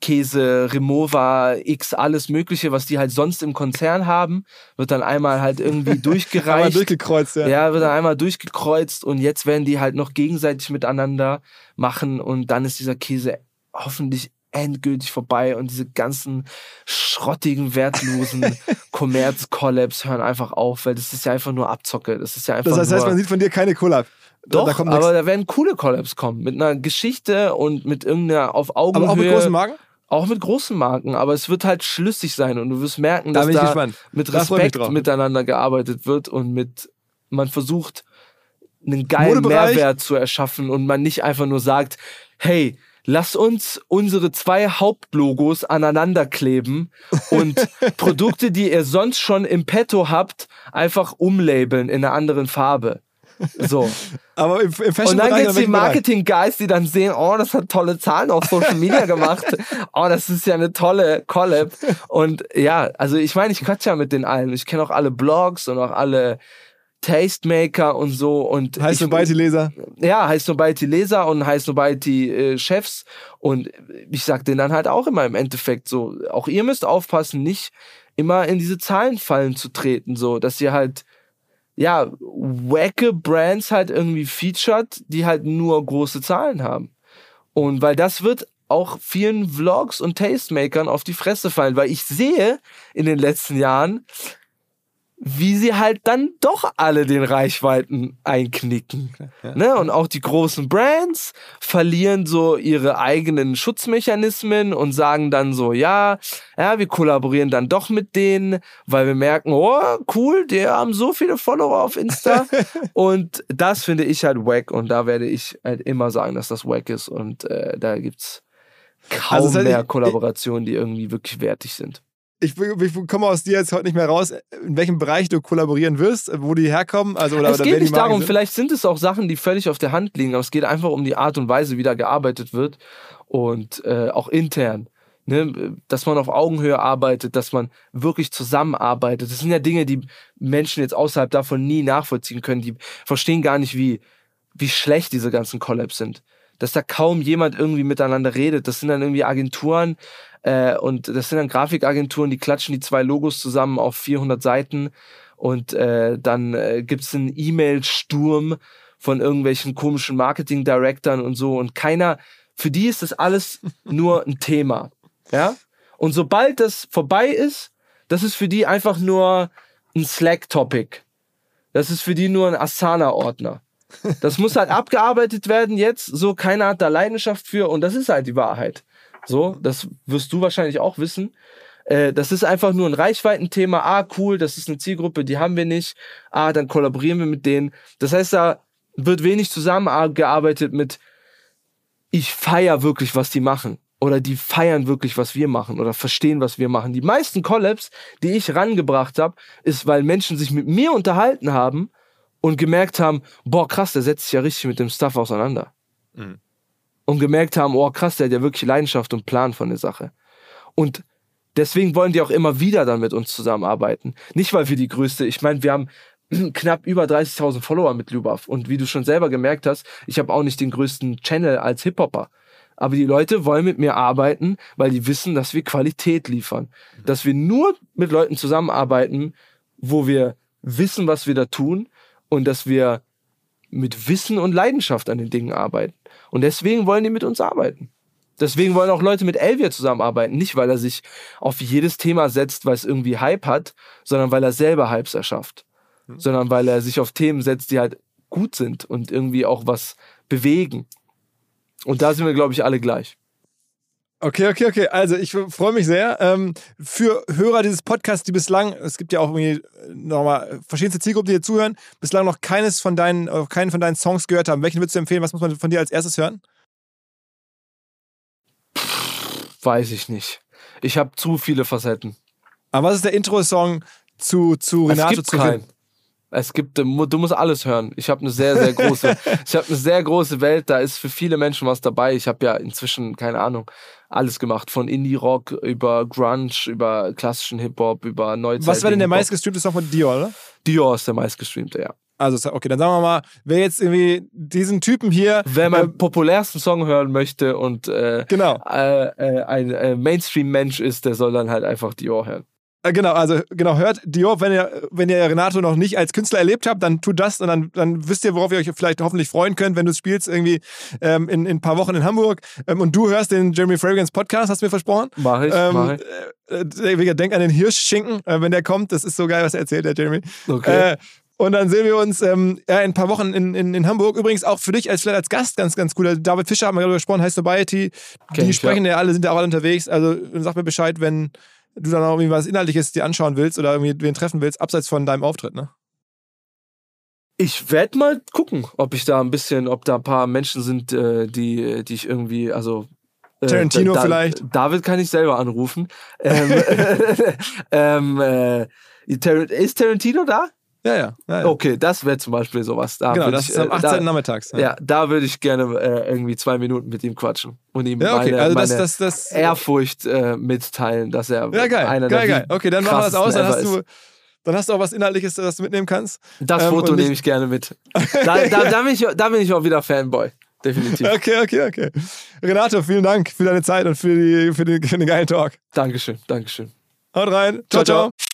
Käse, Remova, X, alles Mögliche, was die halt sonst im Konzern haben, wird dann einmal halt irgendwie Einmal durchgereicht. durchgekreuzt, ja. Ja, wird dann einmal durchgekreuzt und jetzt werden die halt noch gegenseitig miteinander machen und dann ist dieser Käse hoffentlich endgültig vorbei und diese ganzen schrottigen, wertlosen Commerz-Collabs hören einfach auf, weil das ist ja einfach nur Abzocke. Das ist ja einfach Das heißt, man sieht von dir keine Collab. Da- doch, da aber da werden coole Collabs kommen. Mit einer Geschichte und mit irgendeiner auf Augenhöhe. aber auch mit großen Marken? Auch mit großen Marken, aber es wird halt schlüssig sein und du wirst merken, Da dass da mit Da mich Respekt drauf. miteinander gearbeitet wird und mit man versucht einen geilen Modebereich? Mehrwert zu erschaffen und man nicht einfach nur sagt, hey, lass uns unsere zwei Hauptlogos aneinander kleben und Produkte, die ihr sonst schon im Petto habt, einfach umlabeln in einer anderen Farbe. So. Aber im, im Und dann gibt's oder die? Marketing-Guys, die dann sehen, oh, das hat tolle Zahlen auf Social Media gemacht. Oh, das ist ja eine tolle Collab. Und ja, also ich meine, ich quatsch ja mit den allen. Ich kenne auch alle Blogs und auch alle Tastemaker und so. Und Heißt du Leser? ja, heißt Nobiety Leser und heißt Nobiety äh, Chefs. Und ich sag denen dann halt auch immer im Endeffekt so, auch ihr müsst aufpassen, nicht immer in diese Zahlenfallen zu treten, so, dass ihr halt, ja, wacke Brands halt irgendwie featured, die halt nur große Zahlen haben. Und weil das wird auch vielen Vlogs und Tastemakern auf die Fresse fallen, weil ich sehe in den letzten Jahren, wie sie halt dann doch alle den Reichweiten einknicken. Ne? Und auch die großen Brands verlieren so ihre eigenen Schutzmechanismen und sagen dann so, ja, ja, wir kollaborieren dann doch mit denen, weil wir merken, oh, cool, die haben so viele Follower auf Insta. und das finde ich halt wack und da werde ich halt immer sagen, dass das wack ist und äh, da gibt's kaum Also das heißt, mehr ich- Kollaborationen, die irgendwie wirklich wertig sind. Ich, ich komme aus dir jetzt heute nicht mehr raus, in welchem Bereich du kollaborieren wirst, wo die herkommen. Also, oder, es oder geht nicht darum, sind. vielleicht sind es auch Sachen, die völlig auf der Hand liegen, aber es geht einfach um die Art und Weise, wie da gearbeitet wird und äh, auch intern. Ne, dass man auf Augenhöhe arbeitet, dass man wirklich zusammenarbeitet. Das sind ja Dinge, die Menschen jetzt außerhalb davon nie nachvollziehen können. Die verstehen gar nicht, wie, wie schlecht diese ganzen Collabs sind. Dass da kaum jemand irgendwie miteinander redet. Das sind dann irgendwie Agenturen äh, und das sind dann Grafikagenturen, die klatschen die zwei Logos zusammen auf 400 Seiten und äh, dann äh, gibt's einen E-Mail-Sturm von irgendwelchen komischen Marketing-Directern und so und keiner, für die ist das alles nur ein Thema. Ja? Und sobald das vorbei ist, das ist für die einfach nur ein Slack-Topic. Das ist für die nur ein Asana-Ordner. Das muss halt abgearbeitet werden jetzt, so keiner hat da Leidenschaft für und das ist halt die Wahrheit. So, das wirst du wahrscheinlich auch wissen. Äh, das ist einfach nur ein Reichweitenthema. Ah, cool, das ist eine Zielgruppe, die haben wir nicht. Ah, dann kollaborieren wir mit denen. Das heißt, da wird wenig zusammengearbeitet mit, ich feier wirklich, was die machen. Oder die feiern wirklich, was wir machen. Oder verstehen, was wir machen. Die meisten Collabs, die ich rangebracht habe, ist, weil Menschen sich mit mir unterhalten haben und gemerkt haben, boah, krass, der setzt sich ja richtig mit dem Stuff auseinander. Und gemerkt haben, oh krass, der hat ja wirklich Leidenschaft und Plan von der Sache. Und deswegen wollen die auch immer wieder dann mit uns zusammenarbeiten. Nicht, weil wir die größte, ich meine, wir haben knapp über 30.000 Follower mit Lubaf. Und wie du schon selber gemerkt hast, ich habe auch nicht den größten Channel als Hip-Hopper. Aber die Leute wollen mit mir arbeiten, weil die wissen, dass wir Qualität liefern. Dass wir nur mit Leuten zusammenarbeiten, wo wir wissen, was wir da tun und dass wir mit Wissen und Leidenschaft an den Dingen arbeiten. Und deswegen wollen die mit uns arbeiten. Deswegen wollen auch Leute mit Elvia zusammenarbeiten. Nicht, weil er sich auf jedes Thema setzt, weil es irgendwie Hype hat, sondern weil er selber Hypes erschafft. Sondern weil er sich auf Themen setzt, die halt gut sind und irgendwie auch was bewegen. Und da sind wir, glaube ich, alle gleich. Okay, okay, okay. Also ich freue mich sehr. Ähm, für Hörer dieses Podcasts, die bislang, es gibt ja auch irgendwie äh, nochmal verschiedenste Zielgruppen, die hier zuhören, bislang noch keines von deinen, äh, keinen von deinen Songs gehört haben. Welchen würdest du empfehlen? Was muss man von dir als erstes hören? Weiß ich nicht. Ich habe zu viele Facetten. Aber was ist der Intro-Song zu, zu Renato es gibt zu keinen. Es gibt, du mu- du musst alles hören. Ich habe eine sehr, sehr große, ich habe eine sehr große Welt. Da ist für viele Menschen was dabei. Ich habe ja inzwischen keine Ahnung alles gemacht, von Indie Rock über Grunge, über klassischen Hip Hop, über Neuzeit. Was war denn der meistgestreamte Song von Dior, oder? Dior ist der meistgestreamte, ja. Also, okay, dann sagen wir mal, wer jetzt irgendwie diesen Typen hier. Wer meinen populärsten Song hören möchte und äh, Genau. äh, äh, ein äh, Mainstream-Mensch ist, der soll dann halt einfach Dior hören. Äh, Genau, also genau, hört Dior, wenn ihr, wenn ihr Renato noch nicht als Künstler erlebt habt, dann tut das und dann, dann wisst ihr, worauf ihr euch vielleicht hoffentlich freuen könnt, wenn du es spielst, irgendwie ähm, in, in ein paar Wochen in Hamburg. Ähm, und du hörst den Jeremy Fragrance Podcast, hast du mir versprochen. Mach ich, Ähm, mach ich. äh, äh, denk an den Hirschschinken, äh, wenn der kommt. Das ist so geil, was er erzählt, der Jeremy. Okay. Äh, und dann sehen wir uns ähm, ja, in ein paar Wochen in, in, in Hamburg. Übrigens auch für dich als vielleicht als Gast ganz, ganz cool. David Fischer haben wir gerade gesprochen, High Sobriety. Kenn Die sprechen ja. alle, sind ja auch alle unterwegs. Also sag mir Bescheid, wenn du dann auch irgendwie was Inhaltliches dir anschauen willst oder irgendwie wen treffen willst, abseits von deinem Auftritt, ne? Ich werde mal gucken, ob ich da ein bisschen, ob da ein paar Menschen sind, äh, die, die ich irgendwie, also. äh, Tarantino vielleicht? David kann ich selber anrufen. Ähm, ähm, äh, ist Tarantino da? Ja, ja. ja, ja. Okay, das wäre zum Beispiel sowas. Da genau, das ich, ist am äh, 18. Da, nachmittags. ja, da würde ich gerne äh, irgendwie zwei Minuten mit ihm quatschen und ihm Ja, okay. meine, also das, meine das, das. Ehrfurcht äh, mitteilen, dass er ja, geil. einer geil, der geil. Okay, dann machen wir das aus. Dann hast, du, dann hast du auch was Inhaltliches, das du mitnehmen kannst. Das Ähm, Foto nehme ich gerne mit. Da, da, da, bin ich, da bin ich auch wieder Fanboy. Definitiv. Okay, okay, okay. Renato, vielen Dank für deine Zeit und für, die, für, den, für den geilen Talk. Dankeschön, Dankeschön. Haut rein. Ciao, Ciao, ciao.